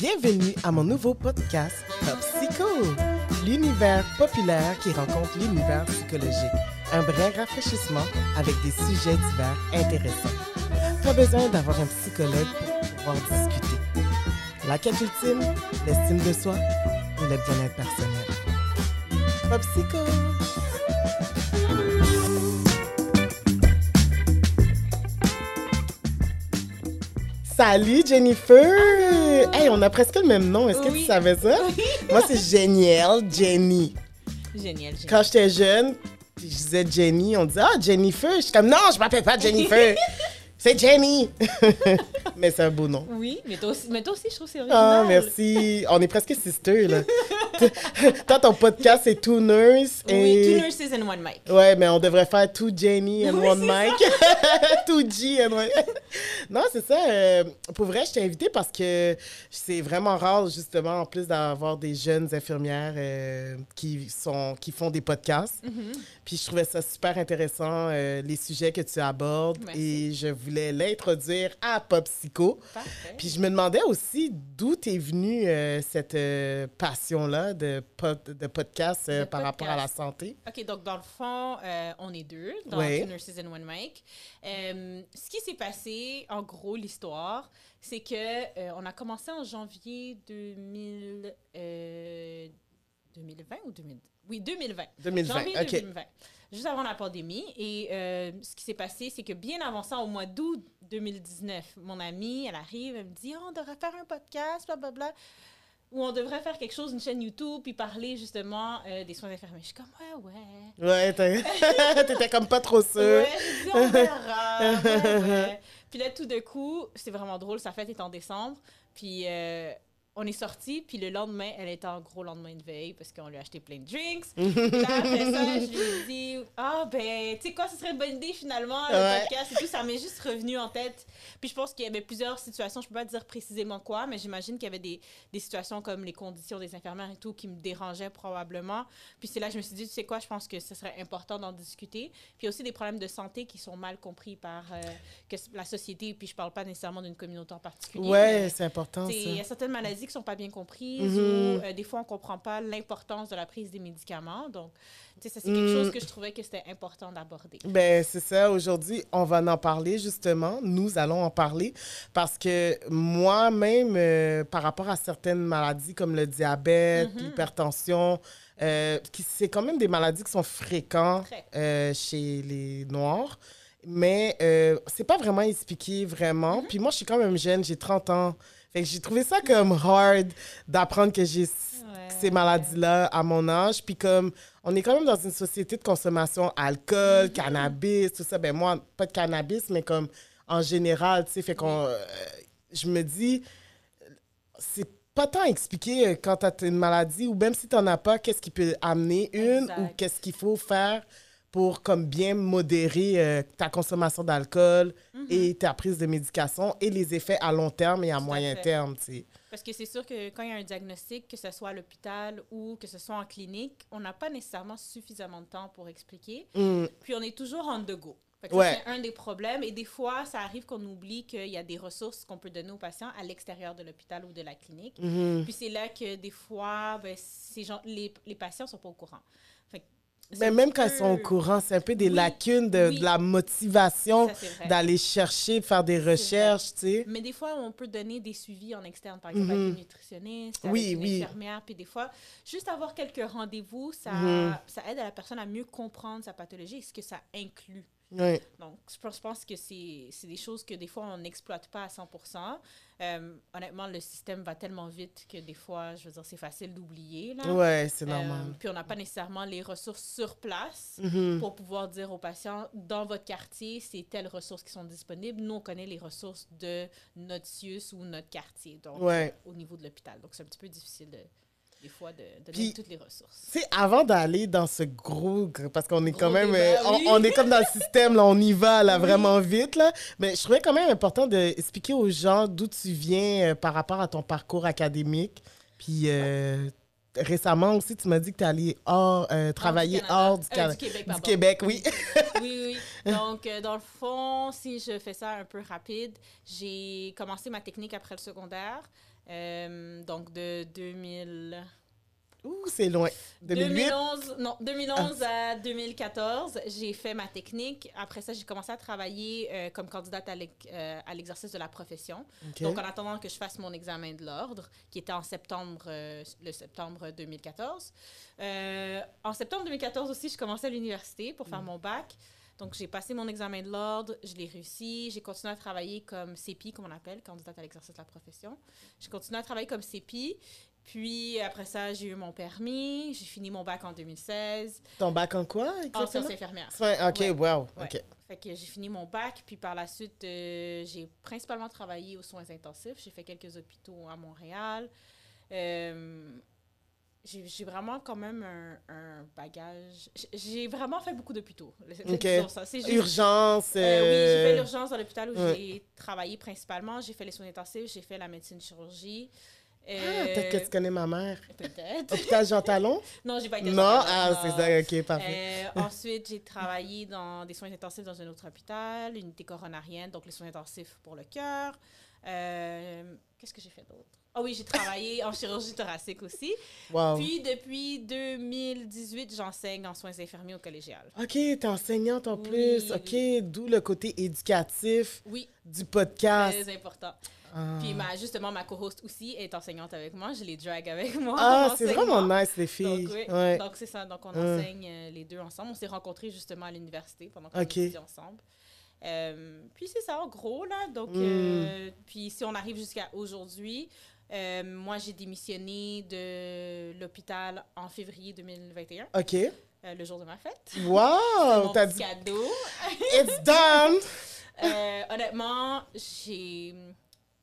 Bienvenue à mon nouveau podcast Top Psycho, l'univers populaire qui rencontre l'univers psychologique. Un vrai rafraîchissement avec des sujets divers intéressants. Pas besoin d'avoir un psychologue pour pouvoir discuter. La quête ultime, l'estime de soi ou le bien-être personnel. Top Psycho! Salut Jennifer! Hey, on a presque le même nom. Est-ce que tu savais ça? Moi, c'est Génial, Jenny. Génial, génial. Quand j'étais jeune, je disais Jenny, on disait Ah, Jennifer. Je suis comme Non, je m'appelle pas Jennifer. c'est Jenny. Mais c'est un beau nom. Oui, mais toi aussi, mais toi aussi je trouve que c'est original. Ah, merci. On est presque sisters, là. Toi, ton podcast, c'est Two Nurse. Oui, et... two nurses and one mic. Ouais, mais on devrait faire Two Jenny and Oui, One Mike. two G and One. non, c'est ça. euh, pour vrai, je t'ai invité parce que c'est vraiment rare, justement, en plus d'avoir des jeunes infirmières euh, qui, sont, qui font des podcasts. Mhm. Puis je trouvais ça super intéressant, euh, les sujets que tu abordes. Merci. Et je voulais l'introduire à Pop Psycho. Parfait. Puis je me demandais aussi d'où t'es venue euh, cette euh, passion-là de, pod- de podcast euh, par rapport à la podcast. santé? OK, donc dans le fond, euh, on est deux dans Oui. Two Nurses and One Mic. Euh, ce qui s'est passé, en gros, l'histoire, c'est que euh, on a commencé en janvier 2000, euh, 2020 ou 2000? Oui, 2020. 2020, Janvier OK. 2020. Juste avant la pandémie. Et euh, ce qui s'est passé, c'est que bien avant ça, au mois d'août 2019, mon amie, elle arrive, elle me dit Oh, on devrait faire un podcast, blablabla. Ou on devrait faire quelque chose, une chaîne YouTube, puis parler justement euh, des soins infirmiers. Je suis comme, ouais, ouais. Ouais, t'étais comme pas trop sûre. Ouais, j'ai dit, on verra. ouais, ouais. Puis là, tout d'un coup, c'est vraiment drôle, sa fête est en décembre. Puis euh, on est sortis, puis le lendemain, elle était en gros lendemain de veille parce qu'on lui a acheté plein de drinks. Là, après ça, je lui ai dit, ah ben, tu sais quoi, ce serait une bonne idée finalement, le Ouais. podcast et tout. Ça m'est juste revenu en tête. Puis je pense qu'il y avait plusieurs situations, je peux pas dire précisément quoi, mais j'imagine qu'il y avait des, des situations comme les conditions des infirmières et tout qui me dérangeaient probablement. Puis c'est là que je me suis dit, tu sais quoi, je pense que ce serait important d'en discuter. Puis aussi des problèmes de santé qui sont mal compris par euh, que la société, puis je parle pas nécessairement d'une communauté en particulier. Ouais, c'est important, Il y a certaines maladies qui sont pas bien comprises Mhm. ou euh, des fois on comprend pas l'importance de la prise des médicaments. Donc, tu sais, ça c'est quelque Mm. chose que je trouvais que c'était important d'aborder. Ben, c'est ça. Aujourd'hui, on va en parler, justement. Nous allons en parler parce que moi-même, euh, par rapport à certaines maladies comme le diabète, Mhm. l'hypertension, euh, c'est quand même des maladies qui sont fréquentes euh, chez les Noirs. Mais euh, c'est pas vraiment expliqué Mhm. vraiment. Puis moi, je suis quand même jeune, j'ai 30 ans. Fait que j'ai trouvé ça comme hard d'apprendre que j'ai ces maladies-là à mon âge. Puis comme on est quand même dans une société de consommation alcool, Mm-hmm. cannabis, tout ça. Ben moi, pas de cannabis, mais comme en général, tu sais, fait qu'on... euh, je me dis, c'est pas tant expliqué euh, quand t'as une maladie ou même si t'en as pas, qu'est-ce qui peut amener une Exact. ou qu'est-ce qu'il faut faire pour comme bien modérer euh, ta consommation d'alcool et ta prise de médication et les effets à long terme et à Mm-hmm. Tout moyen terme. Parce que c'est sûr que quand il y a un diagnostic, que ce soit à l'hôpital ou que ce soit en clinique, on n'a pas nécessairement suffisamment de temps pour expliquer. Mm. Puis on est toujours on the go. Ouais. C'est un des problèmes. Et des fois, ça arrive qu'on oublie qu'il y a des ressources qu'on peut donner aux patients à l'extérieur de l'hôpital ou de la clinique. Mhm. Puis c'est là que des fois, ben, ces gens, les, les patients sont pas au courant. Mais même quand ils sont au peu- courant, c'est un peu des Oui, lacunes de, oui. de la motivation d'aller chercher, faire des recherches, tu sais. Mais des fois, on peut donner des suivis en externe, par exemple, Mhm. avec une nutritionniste, Oui, avec une infirmière. Puis des fois, juste avoir quelques rendez-vous, ça, Mhm. ça aide à la personne à mieux comprendre sa pathologie et ce que ça inclut. Donc, je pense, que c'est des choses que des fois, on n'exploite pas à 100 Euh, honnêtement, le système va tellement vite que des fois, je veux dire, c'est facile d'oublier. là. Ouais, c'est Euh, normal. puis on n'a pas nécessairement les ressources sur place Mhm. pour pouvoir dire aux patients, dans votre quartier, c'est telles ressources qui sont disponibles. Nous, on connaît les ressources de notre CIUS ou notre quartier, donc Ouais. au niveau de l'hôpital. Donc, c'est un petit peu difficile de, des fois de donner Puis- toutes les ressources. Tu sais, avant d'aller dans ce gros, gr- parce qu'on est quand même, débat, euh, on- oui. on, est comme dans le système, là, on y va là, Oui. vraiment vite, là. Mais je trouvais quand même important d'expliquer aux gens d'où tu viens euh, par rapport à ton parcours académique. Puis euh, récemment aussi, tu m'as dit que tu allé hors, euh, travailler Canada. hors du, Euh, Québec, du. Québec, oui. oui, oui. Donc, euh, dans le fond, si je fais ça un peu rapide, j'ai commencé ma technique après le secondaire. Euh, donc, de 2000... Ouh, c'est loin. 2008? 2011, non, 2011 à 2014, j'ai fait ma technique. Après ça, j'ai commencé à travailler euh, comme candidate à euh, à l'exercice de la profession. Donc, en attendant que je fasse mon examen de l'ordre, qui était en septembre, euh, le septembre 2014. Euh, en septembre 2014 aussi, je commençais à l'université pour Mm. faire mon bac. Donc, j'ai passé mon examen de l'ordre, je l'ai réussi. J'ai continué à travailler comme CEPI, comme on appelle, candidate à l'exercice de la profession. J'ai continué à travailler comme CEPI. Puis, après ça, j'ai eu mon permis. J'ai fini mon bac en 2016 Ton bac en quoi, en exactement? sciences infirmières. OK, Ouais. wow. Ouais. OK. Fait que j'ai fini mon bac, puis par la suite, euh, j'ai principalement travaillé aux soins intensifs. J'ai fait quelques hôpitaux à Montréal. Euh, j'ai vraiment quand même un, un bagage. j'ai- vraiment fait beaucoup. C'est juste- Urgence. Euh, oui, j'ai fait euh, l'urgence dans l'hôpital où ouais. j'ai travaillé principalement. J'ai fait les soins intensifs, j'ai fait la médecine chirurgie. Ah, Euh, peut-être que tu connais ma mère. Peut-être. Hôpital Jean Talon? non, j'ai pas été Non? Ah, c'est ça. OK, parfait. Euh, ensuite, j'ai travaillé dans des soins intensifs dans un autre hôpital, unité coronarienne, donc les soins intensifs pour le cœur. Qu'est-ce que j'ai fait d'autre? Ah oui, j'ai travaillé en chirurgie thoracique aussi. Wow. Puis, depuis 2018, j'enseigne en soins infirmiers au collégial. OK, t'es enseignante en Oui, plus. OK, d'où le côté éducatif Oui, du podcast. très important. Ah. Puis, ma, justement, ma co-host aussi est enseignante avec moi. Je les drag avec moi. Ah, c'est vraiment nice, les filles. Donc, oui. Ouais. Donc, c'est ça. Donc, on Hum. enseigne euh, les deux ensemble. On s'est rencontrés justement à l'université pendant qu'on Ok. étudiait ensemble. Euh, puis, c'est ça, en gros, là. Donc, Hum. euh, puis si on arrive jusqu'à aujourd'hui, euh, moi, j'ai démissionné de l'hôpital en février 2021, OK. euh, le jour de ma fête. Wow! T'as dit cadeau. It's done! Euh, honnêtement, j'ai...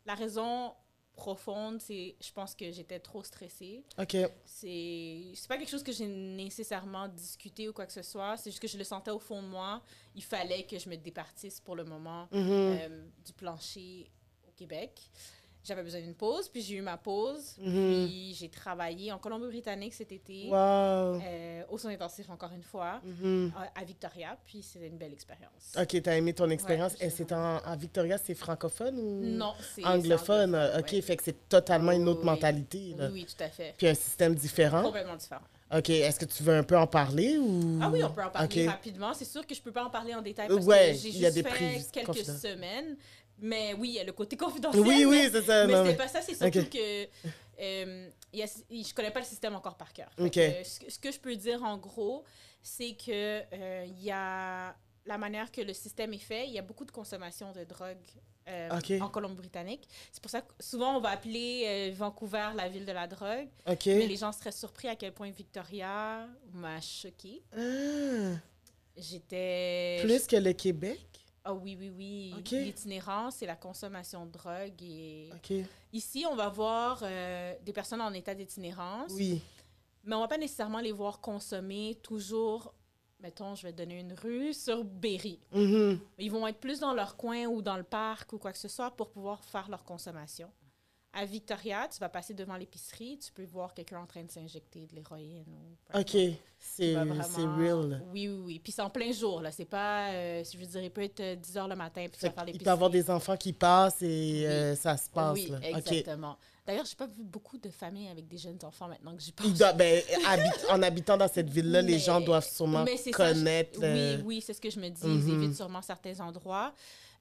La raison profonde, c'est... Je pense que j'étais trop stressée. OK. c'est c'est pas quelque chose que j'ai nécessairement discuté ou quoi que ce soit c'est juste que je le sentais au fond de moi il fallait que je me départisse pour le moment Mhm. euh, du plancher au Québec j'avais besoin d'une pause puis j'ai eu ma pause Mhm. puis j'ai travaillé en Colombie-Britannique cet été Wow! euh, aux soins intensifs encore une fois Mhm. à, à Victoria puis c'était une belle expérience OK, t'as aimé ton expérience. Ouais, Et c'est en, à Victoria, c'est francophone ou non c'est anglophone? OK, ouais. fait que c'est totalement une autre Oui. mentalité. là. oui oui tout à fait Puis un système différent. complètement différent OK, est-ce que tu veux un peu en parler ou... Ah oui, on peut en parler rapidement. C'est sûr que je peux pas en parler en détail parce Ouais, que j'ai il y a juste des fait quelques semaines. Mais oui, il y a le côté confidentiel. Oui, mais, oui, c'est ça. Mais c'était mais- pas ça, c'est surtout que euh, y a- je connais pas le système encore par cœur. Que, ce, que- ce que je peux dire en gros, c'est que euh, il y a la manière que le système est fait, il y a beaucoup de consommation de drogue euh, en Colombie-Britannique. C'est pour ça que souvent on va appeler euh, Vancouver la ville de la drogue, mais les gens seraient surpris à quel point Victoria m'a choquée. Ah, J'étais. plus que le Québec? Ah oui, oui, oui. Ok. L'itinérance et la consommation de drogue. Et... Ici, on va voir euh, des personnes en état d'itinérance, Oui. mais on va pas nécessairement les voir consommer toujours, mettons, je vais te donner une rue, sur Berry. Mhm. Ils vont être plus dans leur coin ou dans le parc ou quoi que ce soit pour pouvoir faire leur consommation. À Victoria, tu vas passer devant l'épicerie, tu peux voir quelqu'un en train de s'injecter de l'héroïne. OK, c'est vraiment- real. Oui, oui, oui. Puis c'est en plein jour, là. C'est pas, euh, je veux dire, il peut être euh, 10 heures le matin, puis tu vas faire l'épicerie. peut y avoir des enfants qui passent et euh, ça se passe. Oui, là. Exactement. D'ailleurs, j'ai pas vu beaucoup de familles avec des jeunes enfants maintenant que j'y pense. Il doit- ben, habit- en habitant dans cette ville-là, les gens doivent sûrement c'est ça, je- connaître. euh, Oui, oui, c'est ce que je me dis. Mhm. Ils évitent sûrement certains endroits.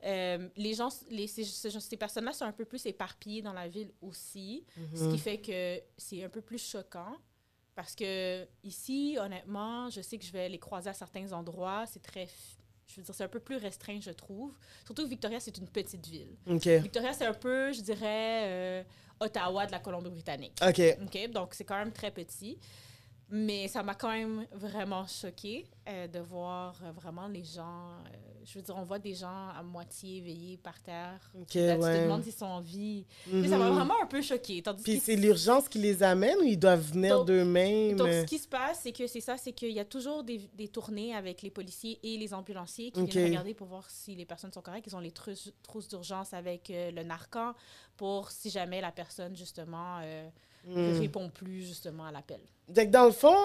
Euh, les gens, les, ces, ces- personnes-là sont un peu plus éparpillées dans la ville aussi, ce mhm. qui fait que c'est un peu plus choquant. Parce que ici, honnêtement, je sais que je vais les croiser à certains endroits. C'est très. Je veux dire, c'est un peu plus restreint, je trouve. Surtout que Victoria, c'est une petite ville. Victoria, c'est un peu, je dirais, euh, Ottawa de la Colombie-Britannique. OK. OK? Donc, c'est quand même très petit. Mais ça m'a quand même vraiment choqué de voir euh, vraiment les gens. euh, je veux dire, on voit des gens à moitié éveillés par terre. OK, Là, tu te ouais. demandes s'ils sont en vie. Sais, Ça m'a Mhm. vraiment un peu choqué. Tandis Puis c'est l'urgence qui les amène ou ils doivent venir d'eux-mêmes? donc, ce qui se passe, c'est que c'est ça, c'est qu'il y a toujours des, des tournées avec les policiers et les ambulanciers qui Ok. viennent regarder pour voir si les personnes sont correctes. Ils ont les trousses, d'urgence avec euh, le narcan pour si jamais la personne, justement, euh, ne Hmm. répond plus, justement, à l'appel. Que dans le fond,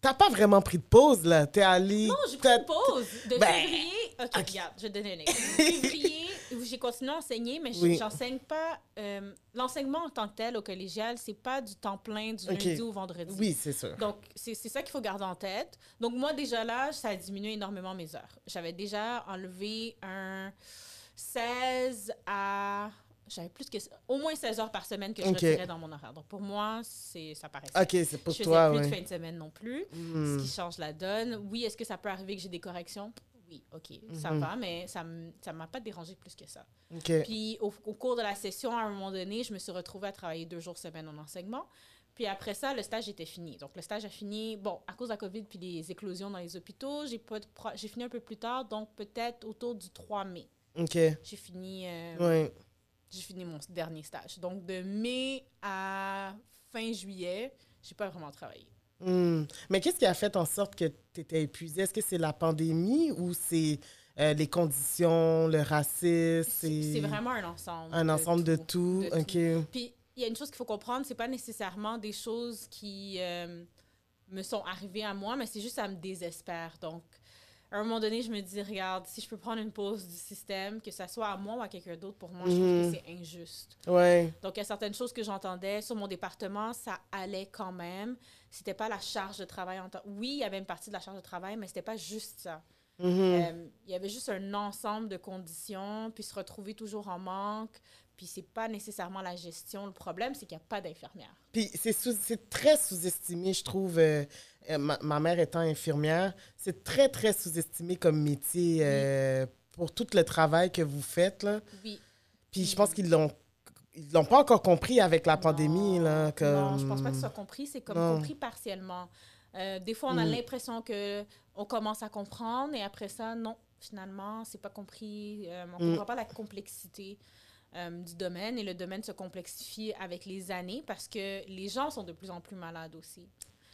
t'as pas vraiment pris de pause, là. T'es allé... Non, j'ai pris une pause de Ben, février. Ok, regarde, je vais te donner un exemple. février J'ai continué à enseigner, mais Oui. j'enseigne pas. euh, L'enseignement en tant que tel au collégial, c'est pas du temps plein du Ok. lundi au vendredi. Oui, c'est sûr. Donc, c'est ça qu'il faut garder en tête. Donc, moi, déjà là, ça a diminué énormément mes heures. J'avais déjà enlevé un 16 à. J'avais plus que. Au moins 16 heures par semaine que je Ok. retirais dans mon horaire. Donc, pour moi, c'est ça paraissait. Ok, c'est pour je faisais toi, plus ouais. de fin de semaine non plus, Hmm. ce qui change la donne. Oui, est-ce que ça peut arriver que j'ai des corrections? Oui, OK, ça Mhm. va, mais ça ça m'a pas dérangé plus que ça. Ok. Puis au, au cours de la session, à un moment donné, je me suis retrouvée à travailler deux jours semaine en enseignement. Puis après ça, le stage était fini. Donc le stage a fini, bon, à cause de la COVID puis les éclosions dans les hôpitaux, j'ai fini un peu plus tard, donc peut-être autour du 3 mai. Ok. J'ai fini, euh, Ouais. J'ai fini mon dernier stage. Donc de mai à fin juillet, j'ai pas vraiment travaillé. Hmm. Mais qu'est-ce qui a fait en sorte que tu étais épuisée? Est-ce que c'est la pandémie ou c'est euh, les conditions, le racisme? C'est vraiment un ensemble. un ensemble de tout. de. Puis il y a une chose qu'il faut comprendre, c'est pas nécessairement des choses qui euh, me sont arrivées à moi, mais c'est juste ça me désespère. Donc, à un moment donné, je me dis, regarde, si je peux prendre une pause du système, que ça soit à moi ou à quelqu'un d'autre, pour moi, je trouve Mhm. que c'est injuste. Ouais. Donc, il y a certaines choses que j'entendais sur mon département, ça allait quand même. C'était pas la charge de travail en tant... Oui, il y avait une partie de la charge de travail, mais c'était pas juste ça. Mhm. Euh, il y avait juste un ensemble de conditions, puis se retrouver toujours en manque, puis c'est pas nécessairement la gestion. Le problème, c'est qu'il n'y a pas d'infirmière. Puis c'est très sous-estimé, je trouve. euh, euh, ma, ma mère étant infirmière, c'est très, très sous-estimé comme métier euh, pour tout le travail que vous faites. Là. Oui. Puis je pense qu'ils l'ont ils l'ont pas encore compris avec la pandémie. Non, Là, comme... Non, je pense pas que ce soit compris. C'est comme Non. compris partiellement. Euh, des fois, on a Mm. l'impression que on commence à comprendre et après ça, non, finalement, c'est pas compris. Euh, on Mm. comprend pas la complexité euh, du domaine et le domaine se complexifie avec les années parce que les gens sont de plus en plus malades aussi.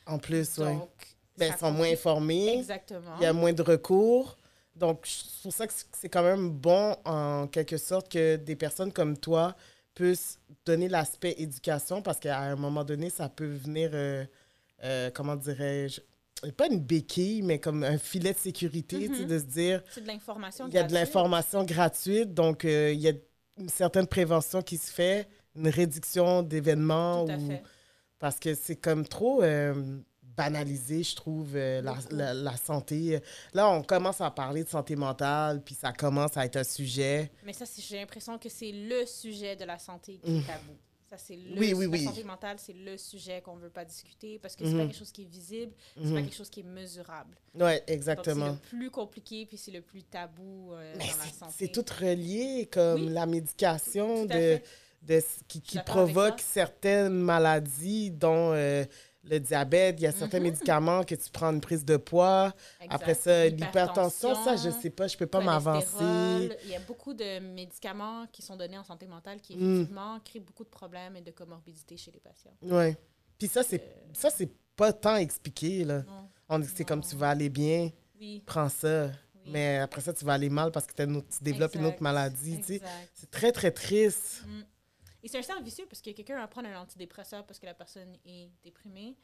En plus, oui. Donc, Ben, ils sont moins informés. Exactement. Il y a moins de recours. Donc, je- c'est pour ça que c'est quand même bon, en quelque sorte, que des personnes comme toi puissent donner l'aspect éducation parce qu'à un moment donné, ça peut venir, euh, euh, comment dirais-je, pas une béquille, mais comme un filet de sécurité, tu sais, Mhm. de se dire, C'est de l'information. il y a de gratuite. l'information gratuite, donc euh, il y a certaine prévention qui se fait, une réduction d'événements. Tout à ou- fait. parce que c'est comme trop euh, banalisé, je trouve, euh, la, la- la santé. Là, on commence à parler de santé mentale, puis ça commence à être un sujet. Mais ça, j'ai l'impression que c'est le sujet de la santé qui est tabou. Ça, c'est le, Oui, oui, la oui. santé mentale, c'est le sujet qu'on ne veut pas discuter parce que c'est Mhm. pas quelque chose qui est visible, c'est pas quelque chose qui est mesurable. Oui, exactement. c'est le plus compliqué puis c'est le plus tabou euh, dans la c'est- santé. c'est tout relié, comme la médication Tout de, de, qui, provoque certaines maladies, dont euh, le diabète. Il y a certains Mhm. médicaments que tu prends une prise de poids. Après ça, l'hypertension, ça, je sais pas, je peux pas m'avancer. Il y a beaucoup de médicaments qui sont donnés en santé mentale qui, Mm. effectivement, créent beaucoup de problèmes et de comorbidités chez les patients. Ouais. Puis ça, c'est Euh, ça, c'est pas tant expliqué, là. non. On dit que c'est comme tu vas aller bien, Oui. prends ça. oui. Mais après ça, tu vas aller mal parce que une autre- tu développes une autre maladie. C'est très, très triste. Mm. Et c'est un cercle vicieux parce que quelqu'un va prendre un antidépresseur parce que la personne est déprimée.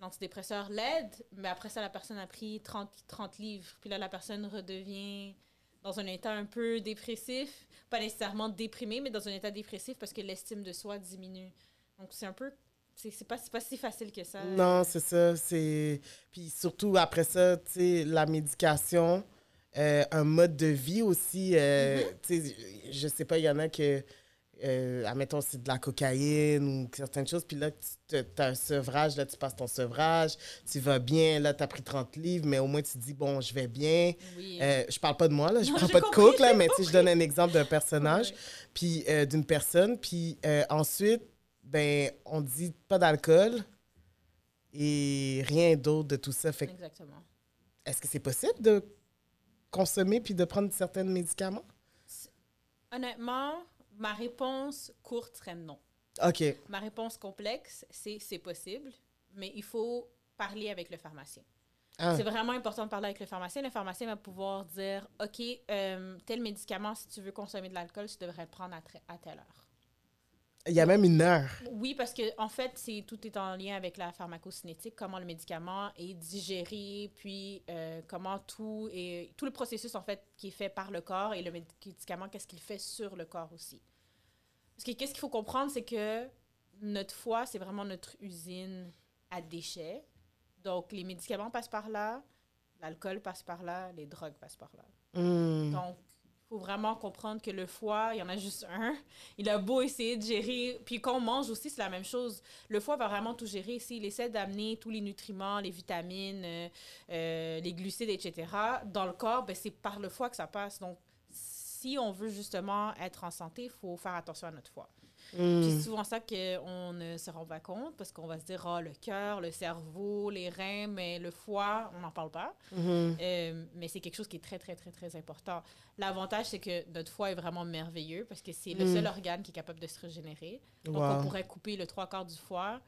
L'antidépresseur l'aide, mais après ça, la personne a pris 30, 30 livres. Puis là, la personne redevient dans un état un peu dépressif. Pas nécessairement déprimé, mais dans un état dépressif parce que l'estime de soi diminue. Donc, c'est un peu. C'est pas, pas si facile que ça. Non, c'est ça. C'est... Puis surtout, après ça, tu sais, la médication, euh, un mode de vie aussi. euh, tu sais, je sais pas, il y en a que, euh, admettons, c'est de la cocaïne ou certaines choses. Puis là, tu as un sevrage, là, tu passes ton sevrage, tu vas bien, là, tu as pris 30 livres, mais au moins, tu te dis, bon, je vais bien. Oui. Euh, je parle pas de moi, là, je Non, j'ai pas de coke, là, mais tu je donne un exemple d'un personnage, puis euh, d'une personne, puis euh, ensuite, ben, on dit pas d'alcool et rien d'autre de tout ça. Fait Exactement. est-ce que c'est possible de consommer puis de prendre certains médicaments? Honnêtement, ma réponse courte serait non. OK. Ma réponse complexe, c'est c'est possible, mais il faut parler avec le pharmacien. Ah, C'est vraiment important de parler avec le pharmacien. Le pharmacien va pouvoir dire OK, euh, tel médicament, si tu veux consommer de l'alcool, tu devrais le prendre à, à telle heure. Il y a même une heure. oui, parce que en fait, c'est tout est en lien avec la pharmacocinétique, comment le médicament est digéré, puis euh, comment tout et tout le processus en fait qui est fait par le corps et le médicament, qu'est-ce qu'il fait sur le corps aussi. Parce que qu'est-ce qu'il faut comprendre, c'est que notre foie, c'est vraiment notre usine à déchets. Donc les médicaments passent par là, l'alcool passe par là, les drogues passent par là. Hmm. Donc faut vraiment comprendre que le foie, il y en a juste un. Il a beau essayer de gérer. Puis quand on mange aussi, c'est la même chose. Le foie va vraiment tout gérer. S'il essaie d'amener tous les nutriments, les vitamines, euh, euh, les glucides, etc., dans le corps, ben, c'est par le foie que ça passe. Donc, si on veut justement être en santé, il faut faire attention à notre foie. Hmm. Puis c'est souvent ça qu'on ne se rend pas compte parce qu'on va se dire, ah, le cœur, le cerveau, les reins, mais le foie, on n'en parle pas. Mhm. Euh, mais c'est quelque chose qui est très, très, très, très important. L'avantage, c'est que notre foie est vraiment merveilleux parce que c'est le Mm. seul organe qui est capable de se régénérer. Donc, Wow. on pourrait couper le trois quarts du foie.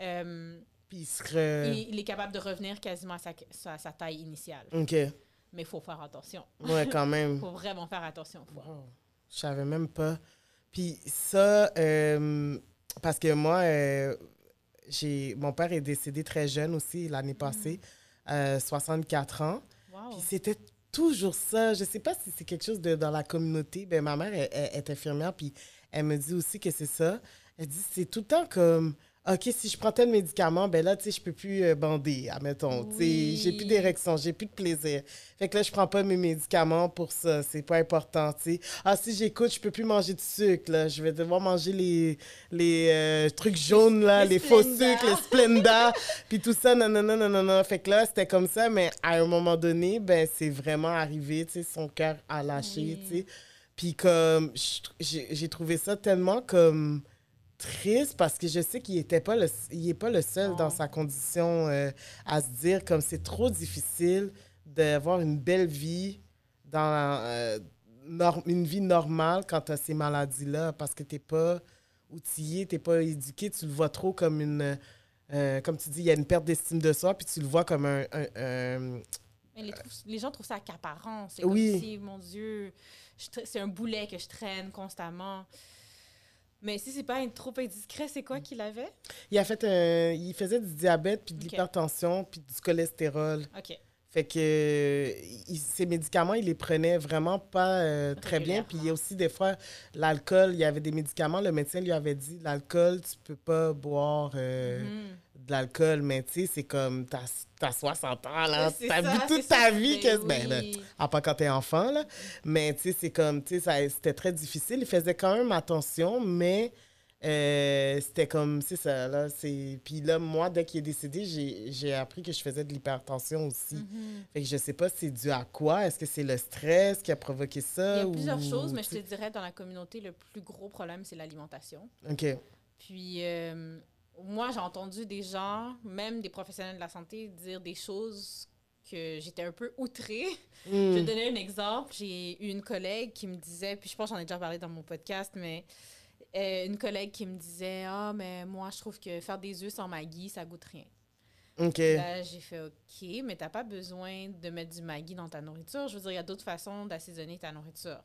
Euh, Puis il serait. il est capable de revenir quasiment à sa, sa- sa taille initiale. Ok. Mais il faut faire attention. Ouais, quand même. Il faut vraiment faire attention au foie. Wow. Je savais même pas. Puis ça, euh, parce que moi, euh, j'ai mon père est décédé très jeune aussi l'année passée, euh, 64 ans. Wow. Puis c'était toujours ça. Je sais pas si c'est quelque chose de dans la communauté. Ben, ma mère elle- elle est infirmière, puis elle me dit aussi que c'est ça. Elle dit c'est tout le temps comme. OK, si je prends tel médicament, ben là, tu sais, je peux plus euh, bander, admettons. Tu sais, j'ai plus d'érection, j'ai plus de plaisir. Fait que là, je prends pas mes médicaments pour ça. C'est pas important, tu sais. Ah, si j'écoute, je peux plus manger de sucre, là. Je vais devoir manger les, les euh, trucs jaunes, là, les les, faux sucres, les Splenda, puis tout ça, non, non, non, non, non, non. Fait que là, c'était comme ça, mais à un moment donné, ben, c'est vraiment arrivé, tu sais, son cœur a lâché, Oui. tu sais. Puis comme, j'ai trouvé ça tellement comme triste parce que je sais qu'il était pas le il est pas le seul dans sa condition euh, à se dire comme c'est trop difficile d'avoir une belle vie dans euh, une vie normale quand tu as ces maladies là parce que t'es pas outillé t'es pas éduqué tu le vois trop comme une euh, comme tu dis il y a une perte d'estime de soi puis tu le vois comme un, un- un- Mais les, gens trouvent ça accaparant. C'est Oui. comme si, mon Dieu, c'est un boulet que je traîne constamment. Mais si c'est pas un- trop indiscret, c'est quoi qu'il avait? il a fait un, il faisait du diabète puis de l'hypertension puis du cholestérol OK. Fait que euh, il- ces médicaments, il les prenait vraiment pas euh, très bien. Puis il y a aussi des fois l'alcool, il y avait des médicaments, le médecin lui avait dit l'alcool, tu peux pas boire euh, Mhm. De l'alcool, mais tu sais, c'est comme t'as as 60 ans là, t'as vu toute ta ça. vie Ben que ben, là, oui. à part quand t'es enfant là, mais tu sais c'est comme tu sais c'était très difficile, il faisait quand même attention, mais euh, c'était comme, c'est ça, là, c'est... Puis là, moi, dès qu'il est décédé, j'ai appris que je faisais de l'hypertension aussi. Mhm. Fait que je sais pas c'est dû à quoi. Est-ce que c'est le stress qui a provoqué ça? Il y a ou- plusieurs choses, mais je te dirais, dans la communauté, le plus gros problème, c'est l'alimentation. OK. Puis, euh, moi, j'ai entendu des gens, même des professionnels de la santé, dire des choses que j'étais un peu outrée. Je vais Hmm. donner un exemple. J'ai eu une collègue qui me disait, puis je pense que j'en ai déjà parlé dans mon podcast, mais euh, une collègue qui me disait Ah, mais moi, je trouve que faire des œufs sans Maggi, ça goûte rien. OK. Là, j'ai fait OK, mais t'as pas besoin de mettre du Maggi dans ta nourriture. Je veux dire, il y a d'autres façons d'assaisonner ta nourriture.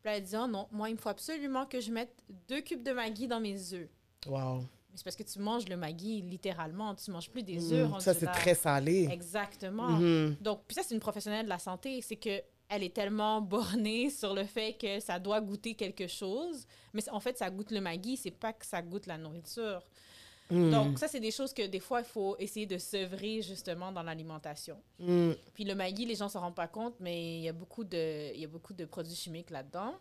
Puis là, elle dit Ah non, moi, il me faut absolument que je mette deux cubes de Maggi dans mes œufs. Wow. C'est parce que tu manges le Maggi littéralement, tu manges plus des Hmm. œufs. Ça, c'est très salé. Exactement. Mhm. Donc, puis ça, c'est une professionnelle de la santé. C'est que elle est tellement bornée sur le fait que ça doit goûter quelque chose. Mais en fait, ça goûte le Maggi, c'est pas que ça goûte la nourriture. Hmm. Donc, ça, c'est des choses que des fois, il faut essayer de sevrer justement dans l'alimentation. Hmm. Puis le Maggi, les gens ne s'en rendent pas compte, mais il y a beaucoup de, il y a beaucoup de produits chimiques là-dedans.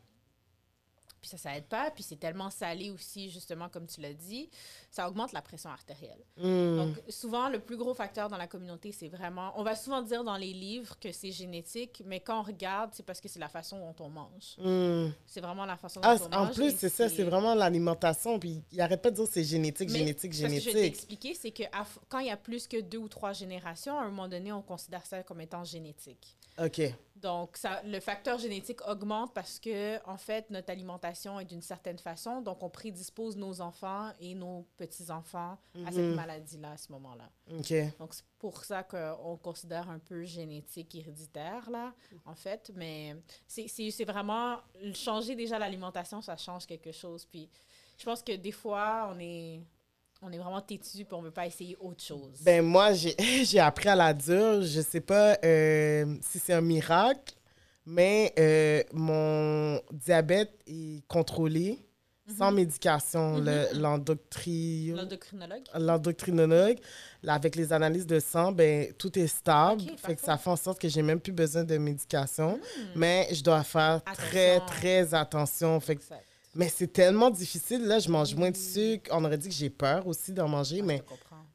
Puis ça, ça aide pas. Puis c'est tellement salé aussi, justement, comme tu l'as dit, ça augmente la pression artérielle. Hmm. Donc, souvent, le plus gros facteur dans la communauté, c'est vraiment. On va souvent dire dans les livres que c'est génétique, mais quand on regarde, c'est parce que c'est la façon dont on mange. Hmm. C'est vraiment la façon dont Ah, on en mange. plus, et c'est ça, c'est vraiment l'alimentation. Puis il arrête pas de dire c'est génétique, Mais génétique, parce que je vais génétique. t'expliquer, c'est que à quand il y a plus que deux ou trois générations, à un moment donné, on considère ça comme étant génétique. OK. Donc, ça, le facteur génétique augmente parce que, en fait, notre alimentation est d'une certaine façon. Donc, on prédispose nos enfants et nos petits-enfants à cette Mhm. maladie-là à ce moment-là. OK. Donc, c'est pour ça qu'on considère un peu génétique héréditaire, là, en fait. Mais c'est- c'est c'est vraiment... Changer déjà l'alimentation, ça change quelque chose. Puis, je pense que des fois, on est... on est vraiment têtu puis on veut pas essayer autre chose. Ben moi, j'ai appris à la dure. Je sais pas euh, si c'est un miracle, mais euh, mon diabète est contrôlé sans médication. Le- l'endoctri- L'endocrinologue. L'endocrinologue, avec les analyses de sang, ben, tout est stable. Fait que ça fait en sorte que j'ai même plus besoin de médication. Mais je dois faire très, Attention. très attention. Fait que- Exact. Mais c'est tellement difficile. Là, je mange moins de sucre. On aurait dit que j'ai peur aussi d'en manger, mais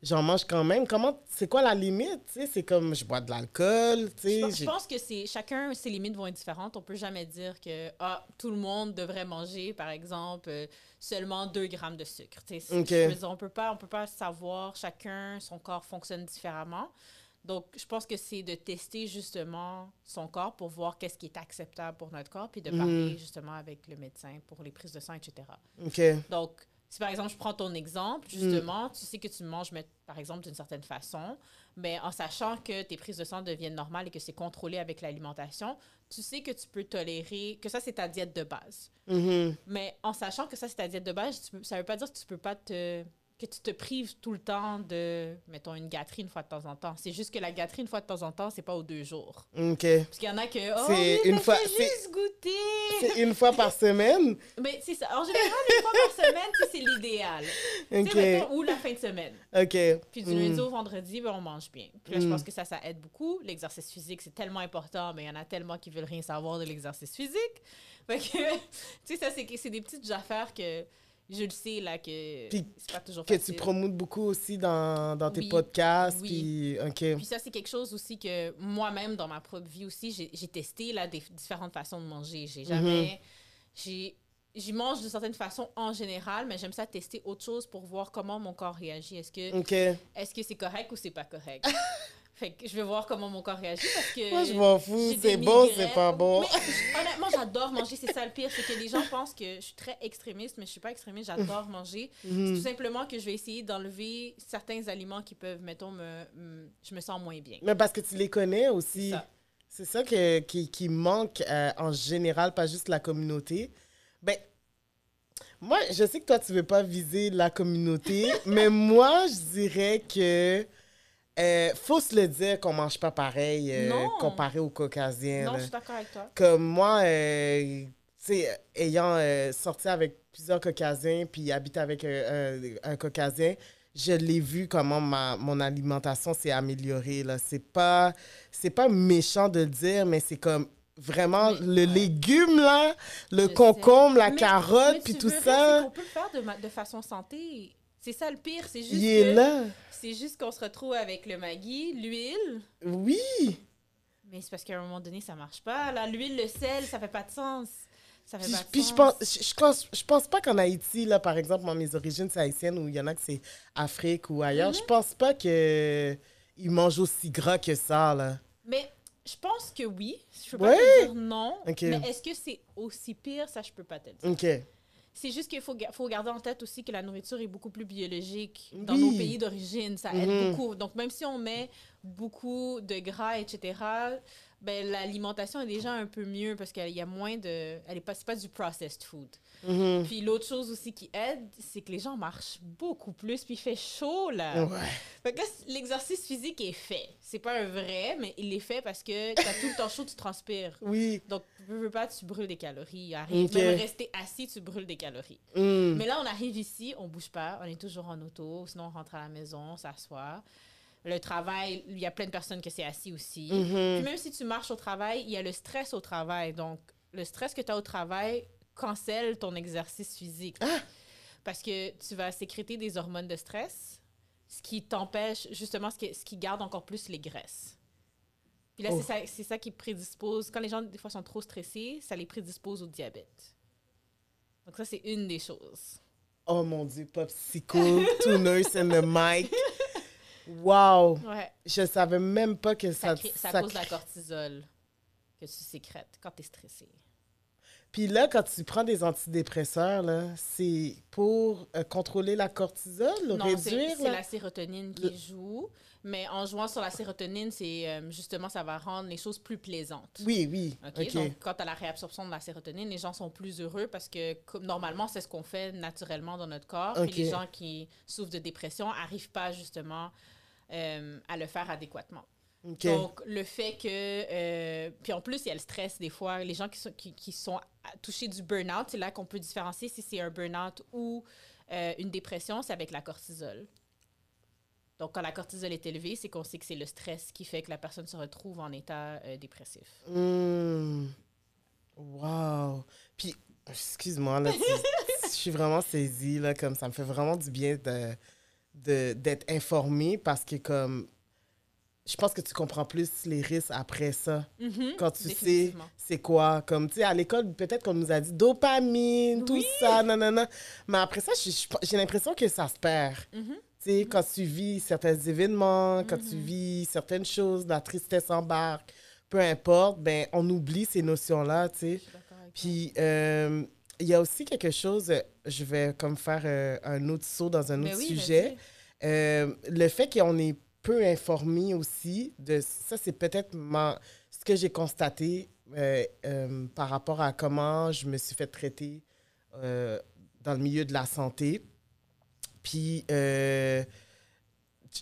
j'en mange quand même. Comment, c'est quoi la limite? C'est comme je bois de l'alcool. Je je pense que c'est chacun ses limites vont être différentes. On peut jamais dire que ah, tout le monde devrait manger, par exemple, euh, seulement 2 grammes de sucre. Dire, on peut pas, on peut pas savoir. Chacun, son corps fonctionne différemment. Donc, je pense que c'est de tester justement son corps pour voir qu'est-ce qui est acceptable pour notre corps, puis de Mhm. parler justement avec le médecin pour les prises de sang, etc. OK. Donc, si par exemple, je prends ton exemple, Mm. justement, tu sais que tu manges, mais, par exemple, d'une certaine façon, mais en sachant que tes prises de sang deviennent normales et que c'est contrôlé avec l'alimentation, tu sais que tu peux tolérer, que ça, c'est ta diète de base. Mhm. Mais en sachant que ça, c'est ta diète de base, tu ça veut pas dire que tu peux pas te que tu te prives tout le temps de, mettons, une gâterie une fois de temps en temps. C'est juste que la gâterie une fois de temps en temps, c'est pas aux deux jours. OK. Parce qu'il y en a que, oh, C'est oui, une fois- juste goûter. C'est une fois par semaine? Mais c'est ça. En général, une fois par semaine, c'est l'idéal. OK. mettons, ou la fin de semaine. OK. Puis du Mm. lundi au vendredi, ben, on mange bien. Puis là, je pense que ça, ça aide beaucoup. L'exercice physique, c'est tellement important, mais il y en a tellement qui veulent rien savoir de l'exercice physique. Fait que, tu sais, ça, c'est des petites affaires que je le sais, là, que Puis c'est pas toujours Que facile. tu promoutes beaucoup aussi dans, dans tes Oui. podcasts. Oui. Puis, OK. Puis ça, c'est quelque chose aussi que moi-même, dans ma propre vie aussi, j'ai testé là, des différentes façons de manger. J'ai jamais... j'ai J'y mange de certaines façons en général, mais j'aime ça tester autre chose pour voir comment mon corps réagit. Est-ce que est-ce que c'est correct ou c'est pas correct? fait que je vais voir comment mon corps réagit parce que... Moi, je m'en fous. C'est bon, c'est pas bon. Mais, honnêtement, j'adore manger. C'est ça le pire. C'est que les gens pensent que je suis très extrémiste, mais je suis pas extrémiste. J'adore manger. C'est Mhm. tout simplement que je vais essayer d'enlever certains aliments qui peuvent, mettons, me, me- je me sens moins bien. Mais parce que tu les connais aussi. ça. C'est ça que, qui, qui manque euh, en général, pas juste la communauté. Ben, moi, je sais que toi, tu veux pas viser la communauté, mais moi, je dirais que euh, faut se le dire qu'on mange pas pareil euh, comparé aux Caucasiens. Non, là. je suis d'accord avec toi. Comme moi, euh, tu sais, ayant euh, sorti avec plusieurs Caucasiens, puis habité avec un, Caucasien, je l'ai vu comment ma, mon alimentation s'est améliorée. Là. C'est pas, c'est pas méchant de le dire, mais c'est comme vraiment Mais, le ouais. légume, là, le Je sais. concombre, la Mais- carotte, mais puis tu tout ça, qu'on peut le faire de, de façon santé. C'est ça le pire. C'est juste il est que- là. C'est juste qu'on se retrouve avec le Maggi, l'huile. Oui. Mais c'est parce qu'à un moment donné, ça marche pas. Là, l'huile, le sel, ça fait pas de sens. Ça fait Puis, pas de puis je sens. pense, je, pense, je pense pas qu'en Haïti, là, par exemple, moi, mes origines, c'est haïtienne, ou il y en a que c'est Afrique ou ailleurs, Mhm. je pense pas que ils mangent aussi gras que ça, là. Mais je pense que oui. Je peux Ouais. pas te dire non. Mais est-ce que c'est aussi pire? Ça, je peux pas te dire. OK. C'est juste qu'il faut, faut garder en tête aussi que la nourriture est beaucoup plus biologique dans Oui. nos pays d'origine. Ça aide Mhm. beaucoup. Donc, même si on met beaucoup de gras, etc., ben, l'alimentation est déjà un peu mieux parce qu'il y a moins de... Elle est pas, c'est pas du processed food. Mhm. Puis l'autre chose aussi qui aide, c'est que les gens marchent beaucoup plus, puis il fait chaud, là. Ouais. Fait que l'exercice physique est fait. C'est pas un vrai, mais il est fait parce que t'as tout le temps chaud, tu transpires. Oui. Donc, veux, veux pas, tu brûles des calories. Arrive, Ok. Même rester assis, tu brûles des calories. Mm. Mais là, on arrive ici, on bouge pas, on est toujours en auto, sinon on rentre à la maison, on s'assoit. Le travail, il y a plein de personnes que c'est assis aussi. Mhm. Puis même si tu marches au travail, il y a le stress au travail. Donc, le stress que tu as au travail cancelle ton exercice physique. Ah! Parce que tu vas sécréter des hormones de stress, ce qui t'empêche, justement, ce qui, ce qui garde encore plus les graisses. Puis là, Oh. c'est ça, c'est ça qui prédispose. Quand les gens, des fois, sont trop stressés, ça les prédispose au diabète. Donc, ça, c'est une des choses. Oh mon Dieu, Popsicle, Two Nurse and the Mic. Wow. Ouais. Je savais même pas que Ça, ça... crée- ça ça cause de la cortisol que tu sécrètes quand tu es stressé. Puis là, quand tu prends des antidépresseurs, là, c'est pour euh, contrôler la cortisol, Non, réduire. c'est la sérotonine qui joue. Mais en jouant sur la sérotonine, c'est euh, justement, ça va rendre les choses plus plaisantes. Oui, oui. OK? Donc, quand tu as la réabsorption de la sérotonine, les gens sont plus heureux parce que comme, normalement, c'est ce qu'on fait naturellement dans notre corps. OK. Puis les gens qui souffrent de dépression n'arrivent pas justement euh, à le faire adéquatement. Donc, le fait que. euh, puis en plus, il y a le stress des fois. Les gens qui sont, qui, qui sont touchés du burn-out, c'est là qu'on peut différencier si c'est un burn-out ou euh, une dépression, c'est avec la cortisol. Donc, quand la cortisol est élevée, c'est qu'on sait que c'est le stress qui fait que la personne se retrouve en état euh, dépressif. Hmm. Wow. Puis, excuse-moi, là, je suis vraiment saisie, là, comme ça me fait vraiment du bien de, de- d'être informée parce que, comme, je pense que tu comprends plus les risques après ça. Mhm, Quand tu sais c'est quoi. Comme, tu sais, à l'école, peut-être qu'on nous a dit dopamine, tout ça, nanana. Mais après ça, j'ai l'impression que ça se perd. Mhm. Tu sais, quand tu vis certains événements, quand tu Mhm. vis certaines choses, la tristesse embarque, peu importe, ben, on oublie ces notions-là, tu sais. Puis, euh, il y a aussi quelque chose, je vais comme faire euh, un autre saut dans un Mais autre oui, sujet. Euh, le fait qu'on est peu informé aussi, de ça, c'est peut-être ce que j'ai constaté euh, euh, par rapport à comment je me suis fait traiter euh, dans le milieu de la santé. Puis,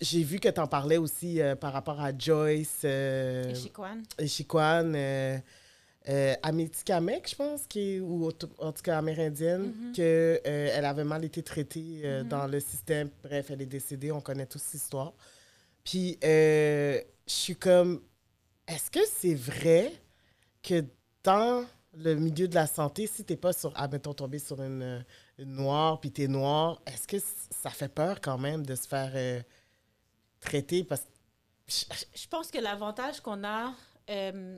j'ai vu que tu en parlais aussi par rapport à Joyce Et Chiquan? Chiquan, euh, Amétikamek, je pense, qui ou en tout cas amérindienne, Mhm. que euh, elle avait mal été traitée euh, Mhm. dans le système. Bref, elle est décédée, on connaît tous l'histoire. Puis, euh, je suis comme, est-ce que c'est vrai que dans le milieu de la santé, si t'es pas sur, admettons, tombé sur une, euh, une noire, puis t'es noir, est-ce que ça fait peur quand même de se faire euh, traiter? Parce Je pense que l'avantage qu'on a euh,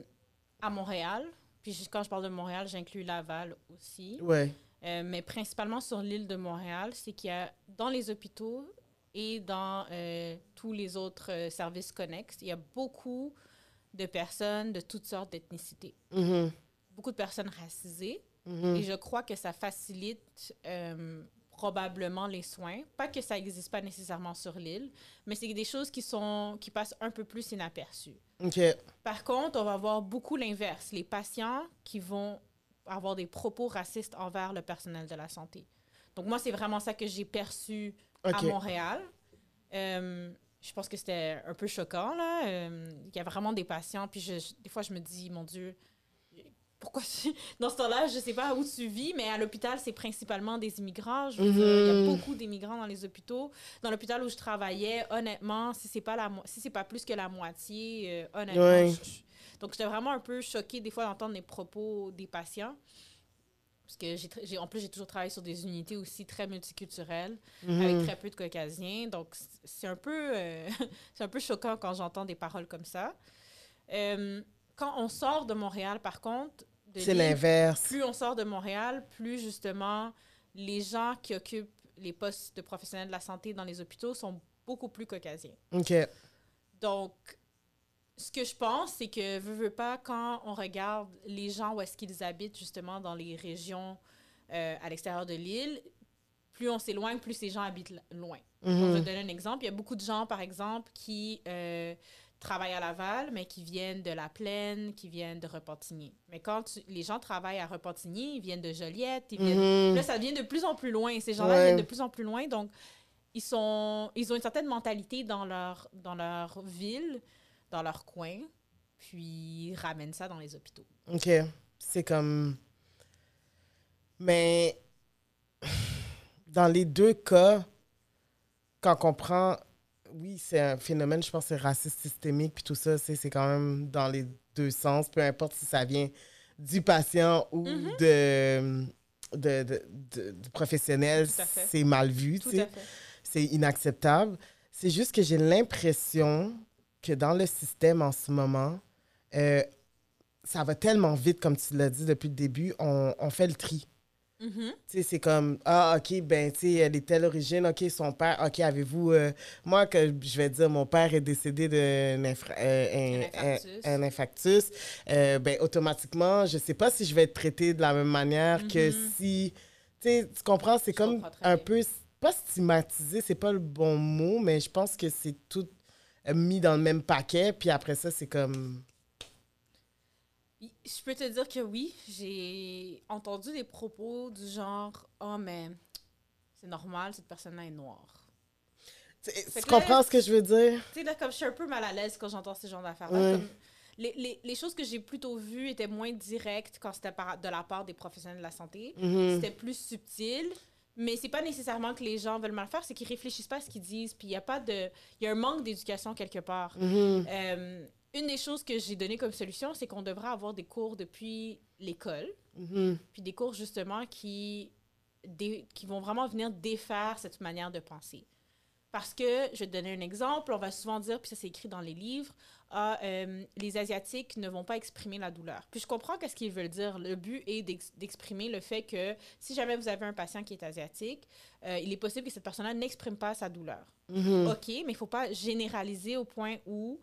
à Montréal, puis quand je parle de Montréal, j'inclus Laval aussi, Ouais. euh, mais principalement sur l'île de Montréal, c'est qu'il y a dans les hôpitaux et dans euh, tous les autres euh, services connexes, il y a beaucoup de personnes de toutes sortes d'ethnicités. Mhm. Beaucoup de personnes racisées. Mhm. Et je crois que ça facilite euh, probablement les soins. Pas que ça n'existe pas nécessairement sur l'île, mais c'est des choses qui, sont, qui passent un peu plus inaperçues. Par contre, on va voir beaucoup l'inverse. Les patients qui vont avoir des propos racistes envers le personnel de la santé. Donc moi, c'est vraiment ça que j'ai perçu À Montréal. Euh, je pense que c'était un peu choquant, là. Euh, il y a vraiment des patients, puis je- je- des fois, je me dis, mon Dieu, pourquoi tu- Dans ce temps-là, je sais pas où tu vis, mais à l'hôpital, c'est principalement des immigrants. Je veux dire, Il y a Mhm. beaucoup d'immigrants dans les hôpitaux. Dans l'hôpital où je travaillais, honnêtement, si c'est pas, la mo- si c'est pas plus que la moitié, euh, honnêtement... Je- je- donc, j'étais vraiment un peu choquée, des fois, d'entendre les propos des patients. Parce que j'ai, en plus, j'ai toujours travaillé sur des unités aussi très multiculturelles Mhm. avec très peu de caucasiens. Donc, c'est un peu, euh, c'est un peu choquant quand j'entends des paroles comme ça. Euh, quand on sort de Montréal, par contre, de C'est l'île, l'inverse. plus on sort de Montréal, plus justement les gens qui occupent les postes de professionnels de la santé dans les hôpitaux sont beaucoup plus caucasiens. OK. Donc, ce que je pense, c'est que, veux, veux pas, quand on regarde les gens où est-ce qu'ils habitent, justement, dans les régions euh, à l'extérieur de l'île, plus on s'éloigne, plus ces gens habitent loin. Donc, je vais donner un exemple. Il y a beaucoup de gens, par exemple, qui euh, travaillent à Laval, mais qui viennent de La Plaine, qui viennent de Repentigny. Mais quand tu- les gens travaillent à Repentigny, ils viennent de Joliette, ils viennent Mhm. Là, ça devient de plus en plus loin. Ces gens-là Ouais. viennent de plus en plus loin. Donc, ils, sont, ils ont une certaine mentalité dans leur, dans leur ville, dans leur coin, puis ramènent ça dans les hôpitaux. OK. C'est comme. Mais dans les deux cas, quand on prend. Oui, c'est un phénomène, je pense, c'est raciste systémique, puis tout ça, c'est c'est quand même dans les deux sens, peu importe si ça vient du patient ou Mhm. de, de, de, professionnel, c'est mal vu, c'est inacceptable. C'est juste que j'ai l'impression que dans le système en ce moment, euh, ça va tellement vite, comme tu l'as dit depuis le début, on, on fait le tri. Tu sais, c'est comme, ah, OK, ben, tu sais, elle est telle origine, OK, son père, OK, avez-vous... euh, moi, que je vais dire, mon père est décédé d'un euh, un, Un infarctus. un- un infarctus, euh, ben, automatiquement, je sais pas si je vais être traitée de la même manière que Mhm. si... Tu sais, tu comprends, c'est comme un bien. peu... Pas stigmatisé, c'est pas le bon mot, mais je pense que c'est tout mis dans le même paquet, puis après ça, c'est comme... Je peux te dire que oui, j'ai entendu des propos du genre Oh, mais c'est normal, cette personne-là est noire. Tu là- comprends ce que je veux dire? Tu sais, là, comme je suis un peu mal à l'aise quand j'entends ce genre d'affaires-là. Les, les, les choses que j'ai plutôt vues étaient moins directes quand c'était de la part des professionnels de la santé. Mhm. C'était plus subtil. Mais c'est pas nécessairement que les gens veulent mal faire, c'est qu'ils réfléchissent pas à ce qu'ils disent. Puis il y a pas de. Il y a un manque d'éducation quelque part. Mhm. Euh, une des choses que j'ai donné comme solution, c'est qu'on devrait avoir des cours depuis l'école, Mhm. puis des cours justement qui, dé- qui vont vraiment venir défaire cette manière de penser. Parce que, je vais te donner un exemple, on va souvent dire, puis ça c'est écrit dans les livres, ah, euh, les Asiatiques ne vont pas exprimer la douleur. Puis je comprends qu'est-ce qu'ils veulent dire. Le but est d'ex- d'exprimer le fait que si jamais vous avez un patient qui est asiatique, euh, il est possible que cette personne-là n'exprime pas sa douleur. Mhm. OK, mais il ne faut pas généraliser au point où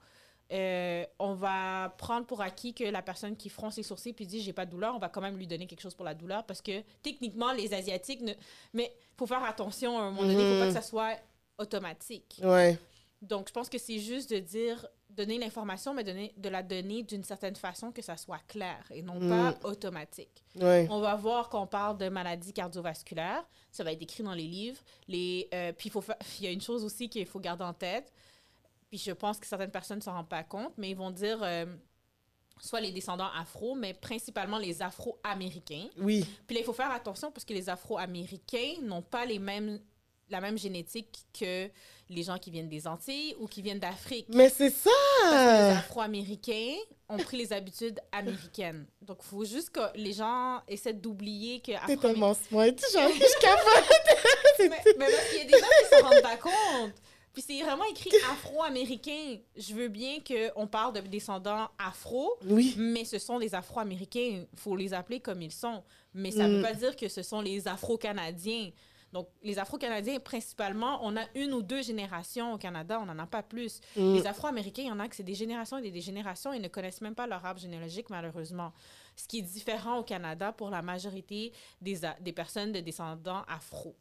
euh, on va prendre pour acquis que la personne qui fronce les sourcils puis dit j'ai pas de douleur, on va quand même lui donner quelque chose pour la douleur parce que techniquement les asiatiques ne mais faut faire attention à un moment donné, il faut pas que ça soit automatique. Ouais. Donc je pense que c'est juste de dire donner l'information mais donner de la donner d'une certaine façon que ça soit clair et non pas automatique. Ouais. On va voir qu'on parle de maladies cardiovasculaires. Ça va être écrit dans les livres. Les, euh, puis il y a une chose aussi qu'il faut garder en tête. Puis je pense que certaines personnes ne s'en rendent pas compte, mais ils vont dire euh, soit les descendants afro, mais principalement les afro-américains. Oui. Puis là, il faut faire attention parce que les afro-américains n'ont pas les mêmes, la même génétique que les gens qui viennent des Antilles ou qui viennent d'Afrique. Mais c'est ça! Les Afro-Américains ont pris les habitudes américaines. Donc, il faut juste que les gens essaient d'oublier que... T'es tellement smart, genre, je capote! mais, mais parce qu'il y a des gens qui se rendent pas compte. Puis c'est vraiment écrit afro-américain. Je veux bien qu'on parle de descendants afro, Oui. mais ce sont des afro-américains. Il faut les appeler comme ils sont. Mais ça ne Mm. veut pas dire que ce sont les afro-canadiens. Donc, les afro-canadiens, principalement, on a une ou deux générations au Canada, on n'en a pas plus. Mm. Les afro-américains, il y en a que c'est des générations et des générations, ils ne connaissent même pas leur arbre généalogique, malheureusement. Ce qui est différent au Canada pour la majorité des, des personnes de descendants afro.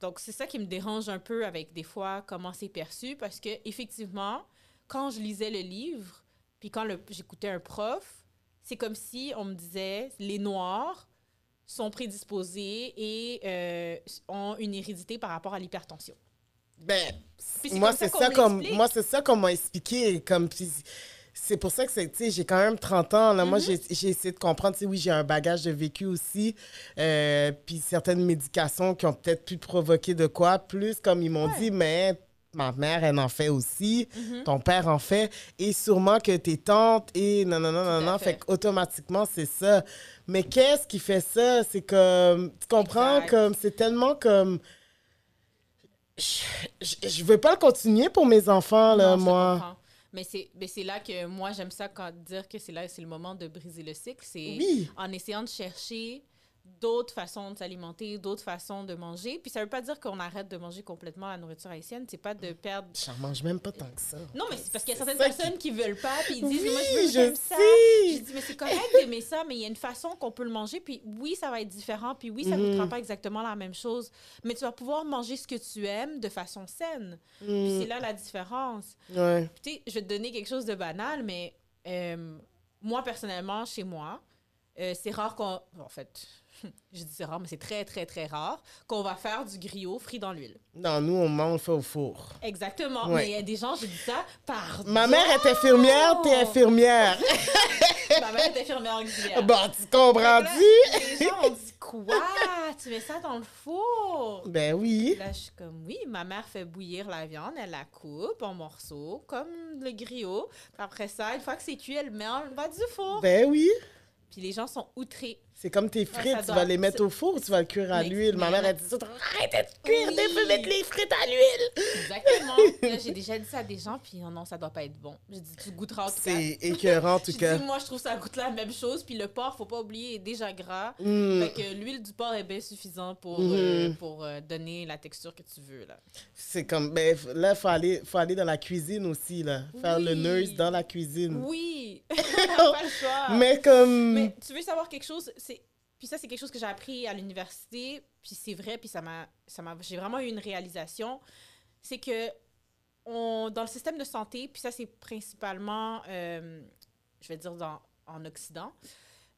Donc, c'est ça qui me dérange un peu avec des fois comment c'est perçu, parce que effectivement, quand je lisais le livre, puis quand j'écoutais un prof, c'est comme si on me disait les Noirs sont prédisposés et euh, ont une hérédité par rapport à l'hypertension. Ben, c'est moi, ça c'est ça me comme moi c'est ça qu'on m'a expliqué comme c'est pour ça que c'est tu sais j'ai quand même 30 ans là. Moi j'ai j'ai essayé de comprendre tu sais oui j'ai un bagage de vécu aussi euh, puis certaines médications qui ont peut-être pu provoquer de quoi plus comme ils m'ont dit mais ma mère elle en fait aussi Mm-hmm. ton père en fait et sûrement que tes tantes et non non non non non fait. fait qu'automatiquement c'est ça mais qu'est-ce qui fait ça? C'est comme tu comprends? Exact. comme c'est tellement comme je, je, veux pas le continuer pour mes enfants, là, Non, moi. comprends. Mais c'est, mais c'est là que moi, j'aime ça quand dire que c'est là, c'est le moment de briser le cycle. C'est Oui. en essayant de chercher d'autres façons de s'alimenter, d'autres façons de manger. Puis ça veut pas dire qu'on arrête de manger complètement la nourriture haïtienne. C'est pas de perdre... J'en mange même pas tant que ça. Non, mais c'est parce qu'il y a certaines personnes qui... veulent pas, puis ils disent, Oui, moi, je veux, j'aime ça. Je dis, mais c'est correct d'aimer ça, mais il y a une façon qu'on peut le manger, puis oui, ça va être différent, puis oui, ça ne Mhm. coûtera pas exactement la même chose, mais tu vas pouvoir manger ce que tu aimes de façon saine. Puis Mm, c'est là la différence. ouais. Tu sais, je vais te donner quelque chose de banal, mais euh, moi, personnellement, chez moi, euh, c'est rare qu'on... En fait, je dis c'est rare, mais c'est très, très, très rare qu'on va faire du griot frit dans l'huile. Non, nous, on mange, on le fait au four. Exactement. Ouais. Mais il y a des gens, je dis ça, pardon. Ma mère est infirmière, t'es infirmière. Ma mère est infirmière auxiliaire. bon, tu comprends-tu? Les gens ont dit quoi? Tu mets ça dans le four? Ben oui. Là, je suis comme, oui, ma mère fait bouillir la viande, elle la coupe en morceaux, comme le griot. Puis après ça, une fois que c'est cuit, elle met en bas du four. Ben oui. Puis les gens sont outrés. C'est comme tes Ouais, frites, tu vas les mettre au four ou tu vas le cuire à l'huile? Ma mère, non. elle dit ça, arrête de cuire, Oui. tu peux mettre les frites à l'huile. Exactement. Là, j'ai déjà dit ça à des gens, puis oh non, ça doit pas être bon. J'ai dit, tu goûteras en tout cas. C'est écœurant, en tout cas. dit, moi, je trouve ça goûte la même chose. Puis le porc, faut pas oublier, est déjà gras. Mm. Fait que l'huile du porc est bien suffisante pour, Mhm. euh, pour euh, donner la texture que tu veux. Là. C'est comme, ben, là, il faut aller, faut aller dans la cuisine aussi, là. Faire le Oui. nurse dans la cuisine. Oui, pas le choix. Mais comme. Mais tu veux savoir quelque chose? C'est... Puis ça, c'est quelque chose que j'ai appris à l'université. Puis c'est vrai, puis ça m'a, ça m'a... j'ai vraiment eu une réalisation. C'est que on, dans le système de santé, puis ça, c'est principalement, euh, je vais dire, dans, en Occident,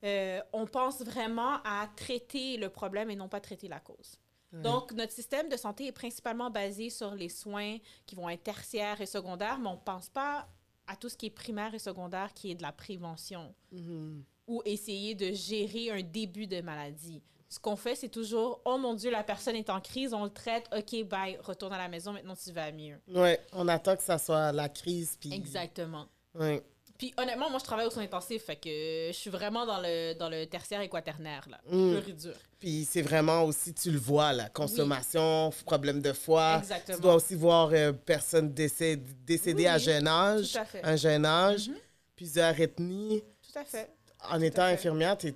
euh, on pense vraiment à traiter le problème et non pas traiter la cause. Donc, notre système de santé est principalement basé sur les soins qui vont être tertiaires et secondaires, mais on ne pense pas à tout ce qui est primaire et secondaire, qui est de la prévention Mhm. Ou essayer de gérer un début de maladie. Ce qu'on fait, c'est toujours Oh mon Dieu, la personne est en crise, on le traite, OK, bye, retourne à la maison, maintenant tu vas mieux. Ouais, on attend que ça soit la crise. Puis... Exactement. Ouais. Puis honnêtement, moi je travaille au soin intensif, fait que je suis vraiment dans le, dans le tertiaire et quaternaire, là. Mm. Pur et dur. Puis c'est vraiment aussi, tu le vois, la consommation, problème de foie. Exactement. Tu dois aussi voir euh, personnes décédées, décédées à Oui, jeune âge, tout à fait. un jeune âge, Mhm. plusieurs ethnies. Tout à fait. En étant infirmière, tu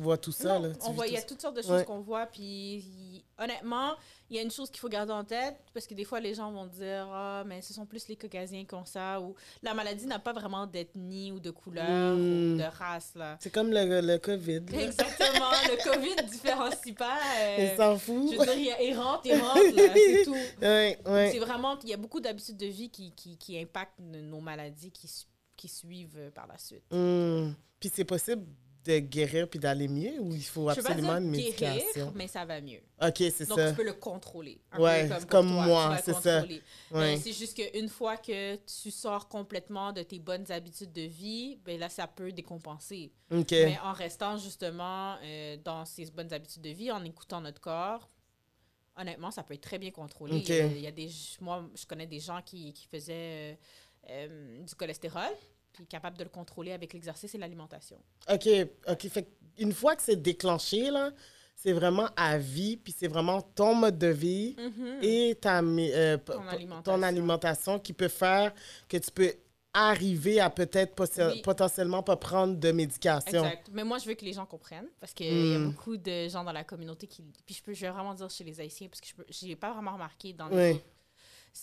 vois tout ça. Non, là. On voit, il y a tout toutes sortes de choses Ouais. qu'on voit, puis honnêtement, il y a une chose qu'il faut garder en tête, parce que des fois, les gens vont dire « Ah, mais ce sont plus les Caucasiens qui ont ça », ou « La maladie n'a pas vraiment d'ethnie ou de couleur ou de race, là. C'est comme le, le COVID. » là. Exactement, le COVID différencie pas. euh, Il s'en fout. je veux dire, il y a errante, errante, c'est tout. Ouais, ouais. C'est vraiment, il y a beaucoup d'habitudes de vie qui, qui, qui impactent nos maladies qui, qui suivent euh, par la suite. Hmm. Puis c'est possible de guérir puis d'aller mieux ou il faut veux pas absolument dire une guérir, mais ça va mieux. Ok, c'est Donc, ça. tu peux le contrôler. Un Ouais, peu comme comme, pour toi, moi, c'est ça. Ouais. Mais c'est juste qu'une fois que tu sors complètement de tes bonnes habitudes de vie, ben là, ça peut décompenser. Ok. Mais en restant justement euh, dans ces bonnes habitudes de vie, en écoutant notre corps, honnêtement, ça peut être très bien contrôlé. Ok. Il, y a, il y a des, moi, je connais des gens qui, qui faisaient euh, euh, du cholestérol, puis capables de le contrôler avec l'exercice et l'alimentation. OK, OK. Fait une fois que c'est déclenché, là, c'est vraiment à vie, puis c'est vraiment ton mode de vie et ta, euh, Ton alimentation. ton alimentation qui peut faire que tu peux arriver à peut-être Oui. potentiellement pas prendre de médication. Exact. Mais moi, je veux que les gens comprennent parce qu'il y a Mm. beaucoup de gens dans la communauté qui. Puis je peux, je vais vraiment dire chez les Haïtiens parce que je n'ai pas vraiment remarqué dans les Oui.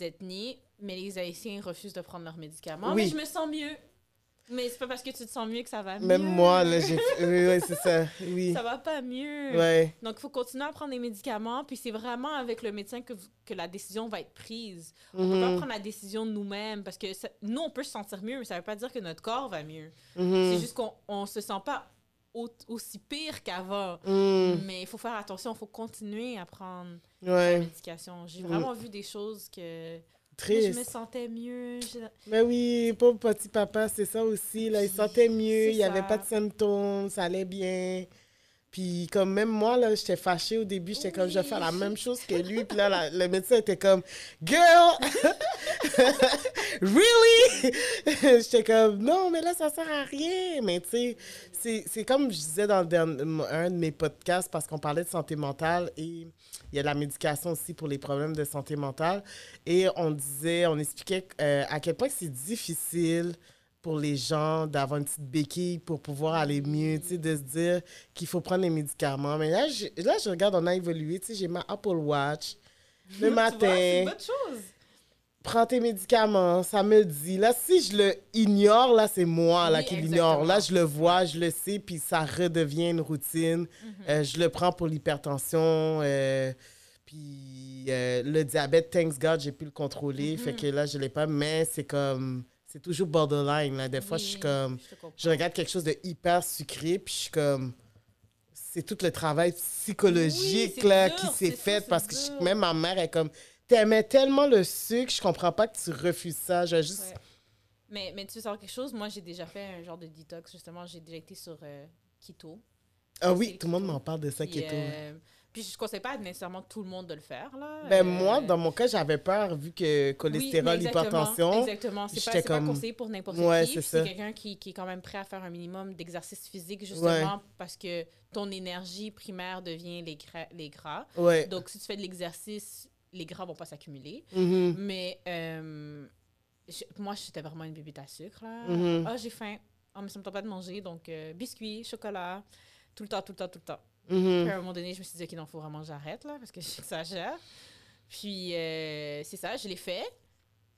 ethnies, mais les Haïtiens refusent de prendre leurs médicaments. Oui. Mais je me sens mieux. Mais c'est pas parce que tu te sens mieux que ça va mieux. Même moi, là, j'ai... oui, oui, c'est ça. Oui. Ça va pas mieux. Ouais. Donc, il faut continuer à prendre des médicaments. Puis c'est vraiment avec le médecin que, vous- que la décision va être prise. On peut pas Mhm. prendre la décision nous-mêmes parce que ça- nous, on peut se sentir mieux, mais ça veut pas dire que notre corps va mieux. Mhm. C'est juste qu'on on se sent pas au- aussi pire qu'avant. Mhm. Mais il faut faire attention, il faut continuer à prendre Ouais. la médication. J'ai Mm. vraiment vu des choses que mais Triste. je me sentais mieux. Je- Mais oui, pauvre petit papa, c'est ça aussi. Là, il se sentait mieux, il n'y avait pas de symptômes, ça allait bien. Puis comme même moi, là, j'étais fâchée au début, j'étais comme, je vais faire la même chose que lui. Puis là, la- le médecin était comme, girl, really? j'étais comme, non, mais là, ça sert à rien. Mais tu sais, c'est- comme je disais dans le dernier- un de mes podcasts, parce qu'on parlait de santé mentale et il y a de la médication aussi pour les problèmes de santé mentale. Et on disait, on expliquait euh, à quel point c'est difficile pour les gens d'avoir une petite béquille pour pouvoir aller mieux, tu sais, de se dire qu'il faut prendre les médicaments. Mais là, je, là, je regarde, on a évolué, tu sais, j'ai ma Apple Watch. Le vois, c'est matin, une bonne chose. Prends tes médicaments, ça me dit. Là, si je le ignore, là, c'est moi là, Oui, qui l'ignore. Là, je le vois, je le sais, puis ça redevient une routine. Mhm. Euh, je le prends pour l'hypertension. euh, puis euh, le diabète, thanks God, j'ai pu le contrôler. Mhm. Fait que là, je l'ai pas. Mais c'est comme. C'est toujours borderline. Là. Des fois, je suis comme. je regarde quelque chose de hyper sucré, puis je suis comme. C'est tout le travail psychologique Oui, là, dur, qui s'est fait parce que je- même ma mère est comme. T'aimais tellement le sucre, je comprends pas que tu refuses ça. Je vais juste. Ouais. Mais, mais tu veux savoir quelque chose? Moi, j'ai déjà fait un genre de détox, justement. J'ai déjà été sur euh, keto. Ah oui, tout le monde m'en parle de ça, Puis, keto. euh, puis je ne conseille pas nécessairement tout le monde de le faire. Là. Ben Euh, moi, dans mon cas, j'avais peur vu que cholestérol, exactement, hypertension. Exactement. C'est pas, c'est pas comme- conseillé pour n'importe Ouais, qui. c'est quelqu'un qui, qui est quand même prêt à faire un minimum d'exercice physique, justement, Ouais. parce que ton énergie primaire devient les, gra- les gras. Ouais. Donc, si tu fais de l'exercice, les gras vont pas s'accumuler. Mhm. Mais euh, je- moi, j'étais vraiment une bébête à sucre. Là. Ah, j'ai faim. Ah, mais ça me tente pas de manger. Donc, euh, biscuits, chocolat, tout le temps, tout le temps, tout le temps. Mhm. Puis à un moment donné, je me suis dit, OK, non, faut vraiment que j'arrête, là, parce que j'exagère. Puis, euh, c'est ça, je l'ai fait.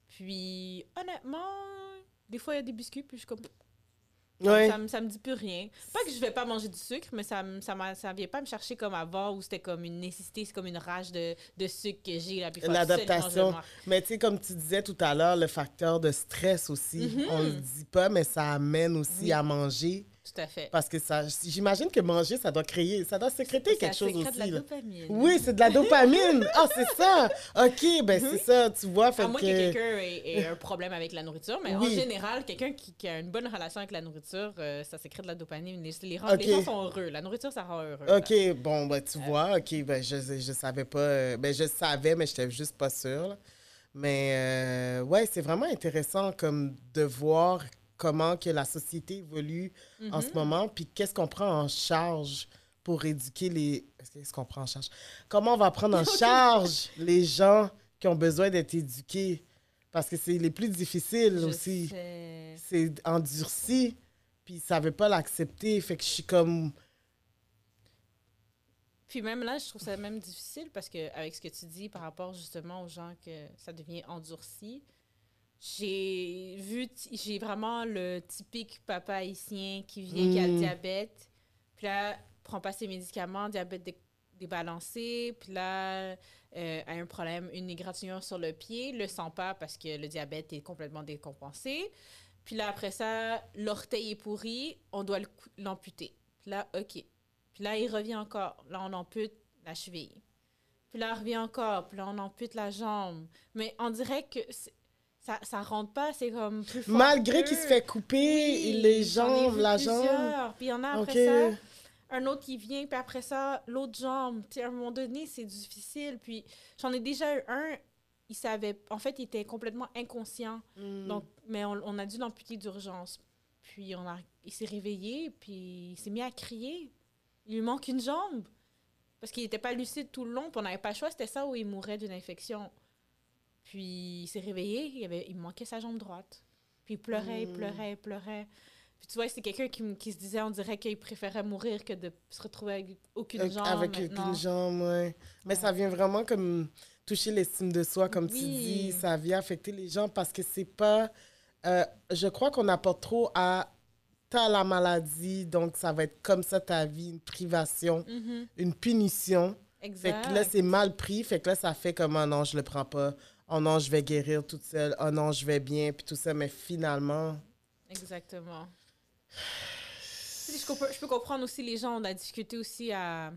Puis, honnêtement, des fois, il y a des biscuits, puis je suis comme, Ouais. ça, me, ça me dit plus rien. Pas que je vais pas manger du sucre, mais ça, me- ça, ça vient pas me chercher comme avant, où c'était comme une nécessité, c'est comme une rage de, de sucre que j'ai, là. L'adaptation. Mais tu sais, comme tu disais tout à l'heure, le facteur de stress aussi, Mhm. on le dit pas, mais ça amène aussi Oui. à manger. Tout à fait. Parce que ça, j'imagine que manger, ça doit créer, ça doit sécréter Ça quelque chose sécrète aussi. de la là. dopamine. Oui, c'est de la dopamine. Ah, c'est ça. OK, ben c'est ça, tu vois. Fait À moins que, que... quelqu'un ait, ait un problème avec la nourriture, mais en général, quelqu'un qui, qui a une bonne relation avec la nourriture, euh, ça sécrète de la dopamine. Les, gens sont heureux. La nourriture, ça rend heureux. là. OK, bon, ben tu vois, OK, ben je, je savais pas, euh, ben je savais, mais j'étais juste pas sûre. là. Mais euh, ouais, c'est vraiment intéressant comme de voir comment que la société évolue en ce Mhm. moment, puis qu'est-ce qu'on prend en charge pour éduquer les... Qu'est-ce qu'on prend en charge? Comment on va prendre en charge les gens qui ont besoin d'être éduqués? Parce que c'est les plus difficiles Je aussi. C'est endurci, puis ils savaient pas l'accepter, fait que je suis comme... Puis même là, je trouve ça même difficile parce que avec ce que tu dis par rapport justement aux gens que ça devient endurci, j'ai vu, j'ai vraiment le typique papa haïtien qui vient, qui a le Mm. diabète, puis là, prend pas ses médicaments, diabète dé- débalancé, puis là, euh, a un problème, une égratignure sur le pied, le sent pas parce que le diabète est complètement décompensé. Puis là, après ça, l'orteil est pourri, on doit l'amputer. Puis là, OK. Puis là, il revient encore. Là, on ampute la cheville. Puis là, il revient encore. Puis là, on ampute la jambe. Mais on dirait que ça, ça rentre pas, c'est comme plus fort Malgré qu'il se fait couper Oui, les jambes, la jambe. plusieurs. Puis il y en a après ça, un autre qui vient, puis après ça, l'autre jambe. À un moment donné, c'est difficile. Puis j'en ai déjà eu un, il savait... En fait, il était complètement inconscient. Mm. Donc, mais on, on a dû l'amputer d'urgence. Puis on a, il s'est réveillé, puis il s'est mis à crier. Il lui manque une jambe. Parce qu'il n'était pas lucide tout le long, puis on n'avait pas le choix, c'était ça où il mourait d'une infection. Puis il s'est réveillé, il, avait, il manquait sa jambe droite. Puis il pleurait, il Mm. pleurait, il pleurait. Puis tu vois, c'est quelqu'un qui, qui se disait, on dirait qu'il préférait mourir que de se retrouver avec aucune Avec- jambe. Avec maintenant. aucune jambe, ouais. Mais ça vient vraiment comme toucher l'estime de soi, comme tu Oui. dis. Ça vient affecter les gens parce que c'est pas. euh, je crois qu'on apporte trop à. T'as la maladie, donc ça va être comme ça ta vie, une privation, Mhm, une punition. Fait Exact. que là, c'est mal pris. Fait que là, ça fait comme, oh non, je le prends pas. Oh non, je vais guérir toute seule. Oh non, je vais bien. Puis tout ça. Mais finalement, Exactement. Je peux comprendre aussi les gens, on a discuté aussi à.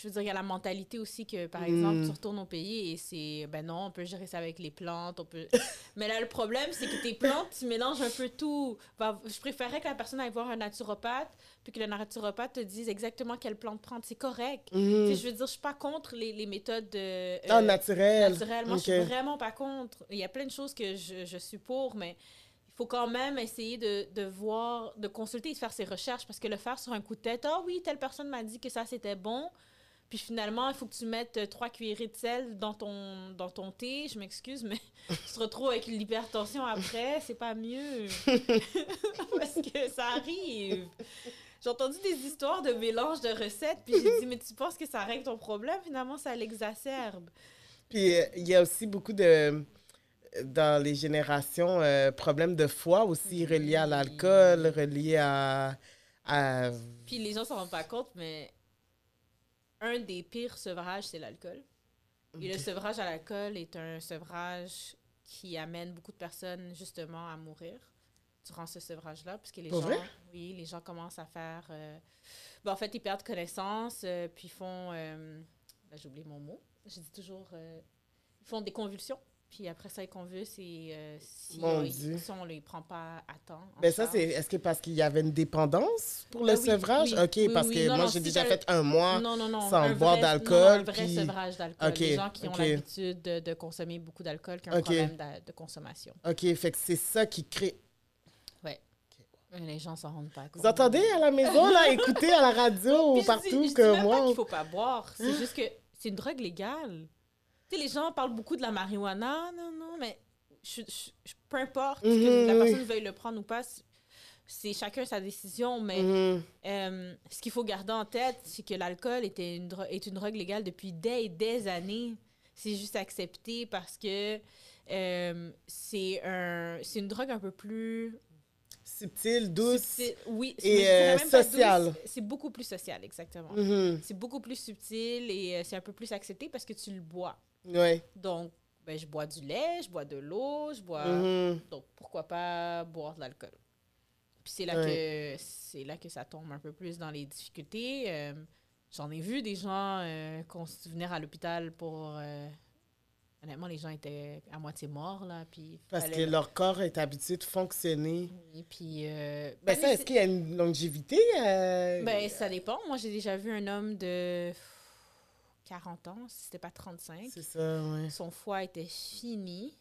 Je veux dire, il y a la mentalité aussi que, par exemple, Mm. tu retournes au pays et c'est. Ben non, on peut gérer ça avec les plantes, on peut. Mais là, le problème, c'est que tes plantes, tu mélanges un peu tout. Je préférerais que la personne aille voir un naturopathe, puis que le naturopathe te dise exactement quelle plante prendre. C'est correct. Sais, Je veux dire, je suis pas contre les, les méthodes de. Ah, euh, naturel. naturel. Moi, Ok. je suis vraiment pas contre. Il y a plein de choses que je, je suis pour, mais il faut quand même essayer de, de voir, de consulter et de faire ses recherches parce que le faire sur un coup de tête, ah oui, telle personne m'a dit que ça c'était bon. Puis finalement, il faut que tu mettes euh, trois cuillerées de sel dans ton, dans ton thé. Je m'excuse, mais tu te retrouves avec l'hypertension après. C'est pas mieux. Parce que ça arrive. J'ai entendu des histoires de mélange de recettes, puis j'ai dit, mais tu penses que ça règle ton problème? Finalement, ça l'exacerbe. Puis euh, il y a aussi beaucoup de. Dans les générations, euh, problèmes de foie aussi reliés à l'alcool, reliés à. à- Puis les gens s'en rendent pas compte, mais un des pires sevrages, c'est l'alcool. Et le sevrage à l'alcool est un sevrage qui amène beaucoup de personnes justement à mourir durant ce sevrage-là, puisque les Pour gens, vrai? oui, les gens commencent à faire, euh, ben, en fait, ils perdent connaissance, euh, puis font, euh, là, j'ai oublié mon mot, je dis toujours, euh, ils font des convulsions, puis après ça, ils convulsent et euh, si, on, si on les prend pas à temps. en Ben ça, c'est. Est-ce que parce qu'il y avait une dépendance pour le Ben oui, sevrage? oui, OK, oui, parce oui. que Non, moi, j'ai si déjà fait un mois. non, non, non, sans un boire d'alcool, un vrai puis- sevrage d'alcool. Ok, Les gens qui ont ok. l'habitude de, de consommer beaucoup d'alcool, qui ont un Ok. problème de, de consommation. OK, fait que c'est ça qui crée. Mais Les gens s'en rendent pas compte. Vous entendez à la maison, là? Écoutez à la radio ou je dis- partout je dis que même pas moi. qu'il faut pas boire. C'est juste que c'est une drogue légale. Tu sais, les gens parlent beaucoup de la marijuana. Non, non, mais je, je- je- peu importe Mhm, que la oui. personne veuille le prendre ou pas, c'est- chacun sa décision. Mais Mhm. euh, ce qu'il faut garder en tête, c'est que l'alcool était une est une drogue légale depuis des et des années. C'est juste accepté parce que euh, c'est un, une drogue un peu plus Subtile, douce. Oui, et, euh, sociale. C'est beaucoup plus social, exactement. Mhm. C'est beaucoup plus subtil et euh, c'est un peu plus accepté parce que tu le bois. Ouais. Donc, ben, je bois du lait, je bois de l'eau, je bois. Mhm. Donc, pourquoi pas boire de l'alcool? Puis c'est là, que, c'est là que ça tombe un peu plus dans les difficultés. Euh, J'en ai vu des gens euh, qu'on se venir à l'hôpital pour. euh, honnêtement, les gens étaient à moitié morts, là. Puis Parce fallait- que leur corps est habitué de fonctionner. Puis. euh, Ben, ben, ça, est-ce qu'il y a une longévité? euh, Ben, ça dépend. Moi, j'ai déjà vu un homme de 40 ans, si c'était pas 35. C'est ça, ouais. Son foie était fini.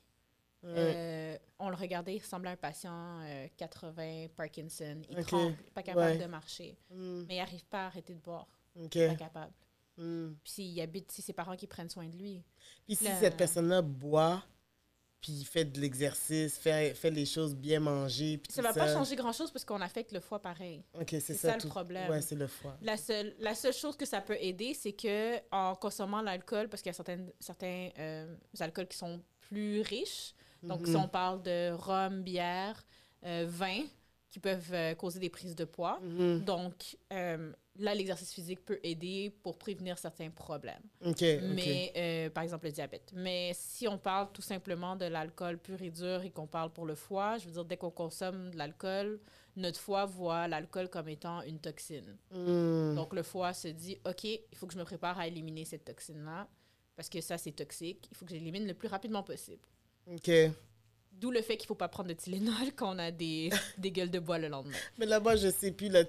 Ouais. Euh, on le regardait, il ressemblait à un patient euh, 80, Parkinson. Il tremble, pas capable Ouais. de marcher. Mm, Mais il n'arrive pas à arrêter de boire. OK. Pas capable. Mm. Puis s'il habite, c'est ses parents qui prennent soin de lui. Puis si cette personne-là boit, puis fait de l'exercice, fait, fait les choses bien manger, puis Ça tout va ça... pas changer grand-chose parce qu'on affecte le foie pareil. OK, c'est ça, ça le problème. Ouais, c'est le foie. La seule, la seule chose que ça peut aider, c'est que en consommant l'alcool, parce qu'il y a certaines, certains euh, alcools qui sont plus riches, donc Mhm. si on parle de rhum, bière, euh, vin, qui peuvent euh, causer des prises de poids. Mhm. Donc euh, là, l'exercice physique peut aider pour prévenir certains problèmes. OK, OK. Mais, euh, par exemple, le diabète. Mais si on parle tout simplement de l'alcool pur et dur et qu'on parle pour le foie, je veux dire, dès qu'on consomme de l'alcool, notre foie voit l'alcool comme étant une toxine. Mm. Donc, le foie se dit, OK, il faut que je me prépare à éliminer cette toxine-là parce que ça, c'est toxique. Il faut que j'élimine le plus rapidement possible. OK. D'où le fait qu'il ne faut pas prendre de Tylenol quand on a des, des gueules de bois le lendemain. Mais là-bas, je sais plus. là,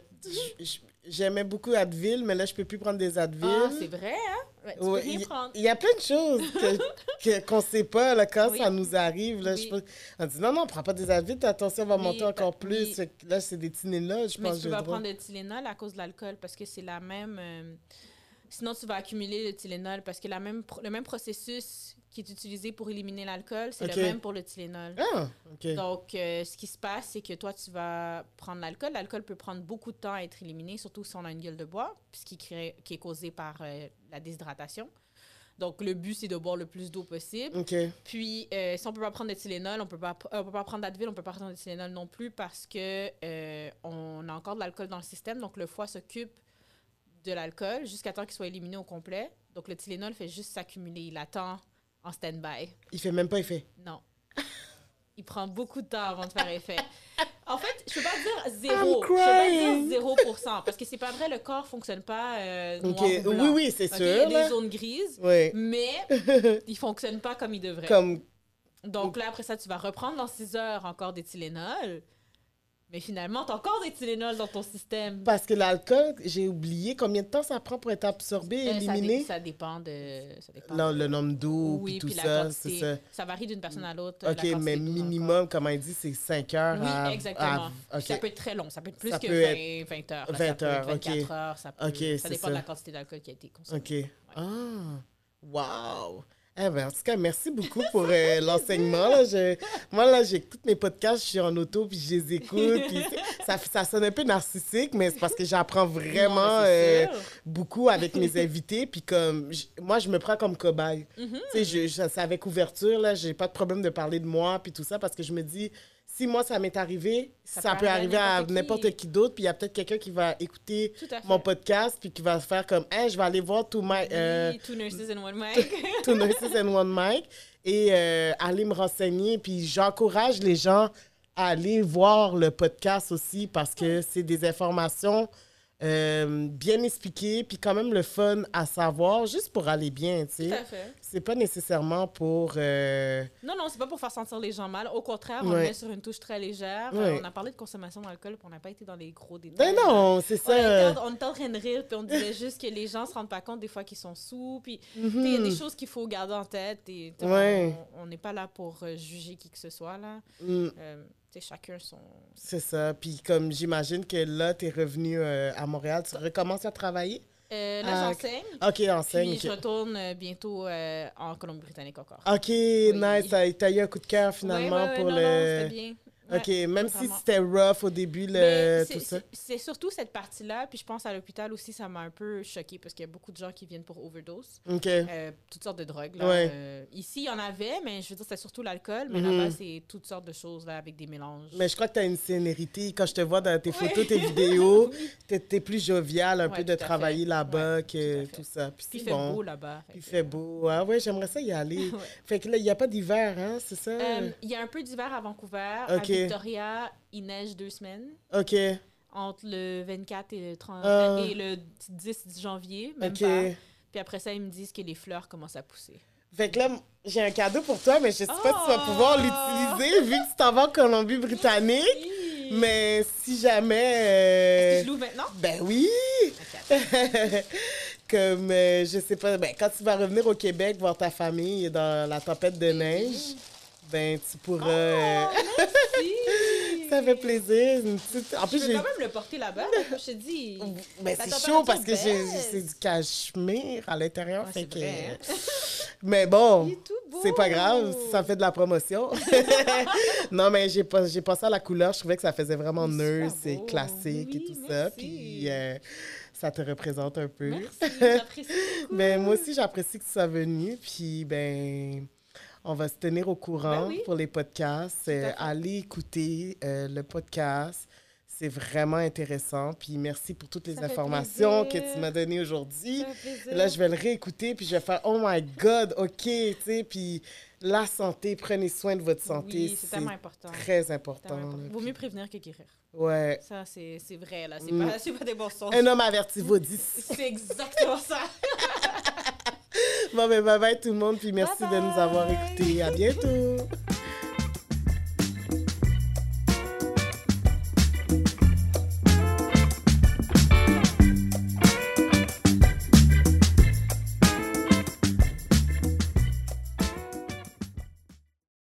J'aimais beaucoup Advil, mais là, je peux plus prendre des Advil. Ah, c'est vrai, hein? Ouais, tu Ouais, peux rien prendre. Il y a plein de choses que- qu'on sait pas là, quand Oui. ça nous arrive. Là, je pense- on dit non, non, prends pas des Advil, ta tension va Oui, monter bah, encore plus. Là, c'est des Tylenol, je Mais pense. tu peux pas prendre de Tylenol à cause de l'alcool parce que c'est la même. euh, sinon, tu vas accumuler le Tylenol parce que la même le même processus qui est utilisé pour éliminer l'alcool, c'est le même pour le Tylenol. Ah. Donc, euh, ce qui se passe, c'est que toi, tu vas prendre l'alcool. L'alcool peut prendre beaucoup de temps à être éliminé, surtout si on a une gueule de bois, puisqu'il crée- qui est causé par euh, la déshydratation. Donc, le but, c'est de boire le plus d'eau possible. Puis, euh, si on peut pas prendre de Tylenol, on on peut pas prendre d'Advil, on peut pas prendre de Tylenol non plus parce que on a encore de l'alcool dans le système. Donc, le foie s'occupe de l'alcool jusqu'à temps qu'il soit éliminé au complet. Donc, le Tylenol fait juste s'accumuler. Il attend en stand-by. Il fait même pas effet. Non. Il prend beaucoup de temps avant de faire effet. En fait, je peux pas dire zéro. Je peux pas dire 0%. Parce que c'est pas vrai, le corps fonctionne pas euh, noir OK. ou blanc. Oui, oui, c'est sûr. Il y a des zones grises, Oui. mais il fonctionne pas comme il devrait. Comme. Donc là, après ça, tu vas reprendre dans 6 heures encore des Tylenol. Mais finalement, tu as encore des Tylenol dans ton système. Parce que l'alcool, j'ai oublié combien de temps ça prend pour être absorbé, Euh, ça, dé- éliminé. ça dépend de. Ça dépend. Non, le nombre d'eau, oui, puis tout puis ça, ça. Ça varie d'une personne à l'autre. la OK, mais minimum, comme il dit, c'est 5 heures Oui, à... exactement. à- Ça OK. peut être très long. Ça peut être plus Ça que peut 20, 20 heures. là. 20 ça peut être heures, ok. 24 heures. Ça, peut, Ok, c'est ça dépend de la quantité d'alcool qui a été consommée. OK. Ah, wow! Eh ben, en tout cas, merci beaucoup pour euh, l'enseignement. là. Je- moi, là, j'écoute mes podcasts, je suis en auto, puis je les écoute. puis ça, ça sonne un peu narcissique, mais c'est parce que j'apprends vraiment Non, euh, beaucoup avec mes invités. Puis comme, j- moi, je me prends comme cobaye. Mhm. Tu sais, je- je- c'est avec ouverture, là, j'ai pas de problème de parler de moi, puis tout ça, parce que je me dis, si moi, ça m'est arrivé, ça, Ça peut arriver à n'importe qui. qui, d'autre, puis il y a peut-être quelqu'un qui va écouter mon podcast, puis qui va faire comme, hey, je vais aller voir tout my, euh, Oui, two nurses and one mic. Two Nurses and One Mic, et euh, aller me renseigner, puis j'encourage les gens à aller voir le podcast aussi, parce que c'est des informations euh, bien expliquées, puis quand même le fun à savoir, juste pour aller bien, tu Tout sais. à fait. C'est pas nécessairement pour... euh, Non, non, c'est pas pour faire sentir les gens mal. Au contraire, on Ouais. met sur une touche très légère. Ouais. Euh, on a parlé de consommation d'alcool, puis on n'a pas été dans les gros détails. Ben non, c'est On était, ça. on était en train de rire, puis on disait juste que les gens se rendent pas compte des fois qu'ils sont sous. Puis, Mhm. il y a des choses qu'il faut garder en tête. Et, Ouais. On n'est pas là pour euh, juger qui que ce soit, là. Mm, Euh, chacun son... c'est ça. Puis comme j'imagine que là, tu es revenu euh, à Montréal, tu recommences à travailler? Euh, là, Ah, j'enseigne. Ok, enseigne. Puis je retourne euh, bientôt euh, en Colombie-Britannique encore. Ok, nice. T'as eu un coup de cœur finalement pour non, le. non, c'était Ok, même si c'était rough au début, le, c'est- tout ça. c'est- C'est surtout cette partie-là, puis je pense à l'hôpital aussi, ça m'a un peu choqué parce qu'il y a beaucoup de gens qui viennent pour overdose, Ok. euh, toutes sortes de drogues. Là. Ouais. Euh, ici, il y en avait, mais je veux dire, c'était surtout l'alcool, mais Mhm. là-bas, c'est toutes sortes de choses là, avec des mélanges. Mais je crois que tu as une sénérité. Quand je te vois dans tes photos, tes vidéos, tu es, plus jovial un peu de travailler là-bas que tout ça. Puis il c'est fait bon. beau là-bas. Il fait beau. Ah ouais, j'aimerais ça y aller. Fait que là, il n'y a pas d'hiver, hein, c'est ça? Euh, Il y a un peu d'hiver à Vancouver. Ok. Victoria, il neige deux semaines. OK. Entre le 24 et le, 30, Ah. et le 10 janvier, même OK. pas. Puis après ça, ils me disent que les fleurs commencent à pousser. Fait que là, j'ai un cadeau pour toi, mais je sais pas si tu vas Oh! pouvoir l'utiliser vu que tu t'en vas en Colombie-Britannique. Mais si jamais... Est-ce euh, que je l'ouvre maintenant? Ben oui! Comme, euh, je sais pas, ben, quand tu vas revenir au Québec voir ta famille dans la tempête de neige, ben, tu pourras... euh, Si. ça fait plaisir. Une petite... En Je plus, peux j'ai... quand même le porter là-bas. là. Je te dis. Ben, La c'est chaud parce que c'est du cachemire à l'intérieur. Ouais, fait c'est que... vrai, hein. Mais bon, c'est pas grave, ça fait de la promotion. non, mais j'ai pas, pensé à la couleur, je trouvais que ça faisait vraiment Il est super nurse et beau. classique et tout ça. Puis euh, ça te représente un peu. Merci, j'apprécie beaucoup. Ben, moi aussi, j'apprécie que tu sois venu. Puis, ben, on va se tenir au courant Ben oui. pour les podcasts. Euh, allez écouter euh, le podcast. C'est vraiment intéressant. Puis, merci pour toutes les Ça informations que tu m'as données aujourd'hui. Là, je vais le réécouter, puis je vais faire Oh my God, OK, tu sais. Puis, la santé, prenez soin de votre santé. Oui, c'est tellement important. très important. important. Vaut mieux prévenir que guérir. Ouais. Ça, c'est vrai, là. C'est Mm. pas, des bons sens. Un homme averti vaut 10. C'est exactement ça. Bon, ben, bye bye tout le monde, puis merci de nous avoir écoutés. À bientôt.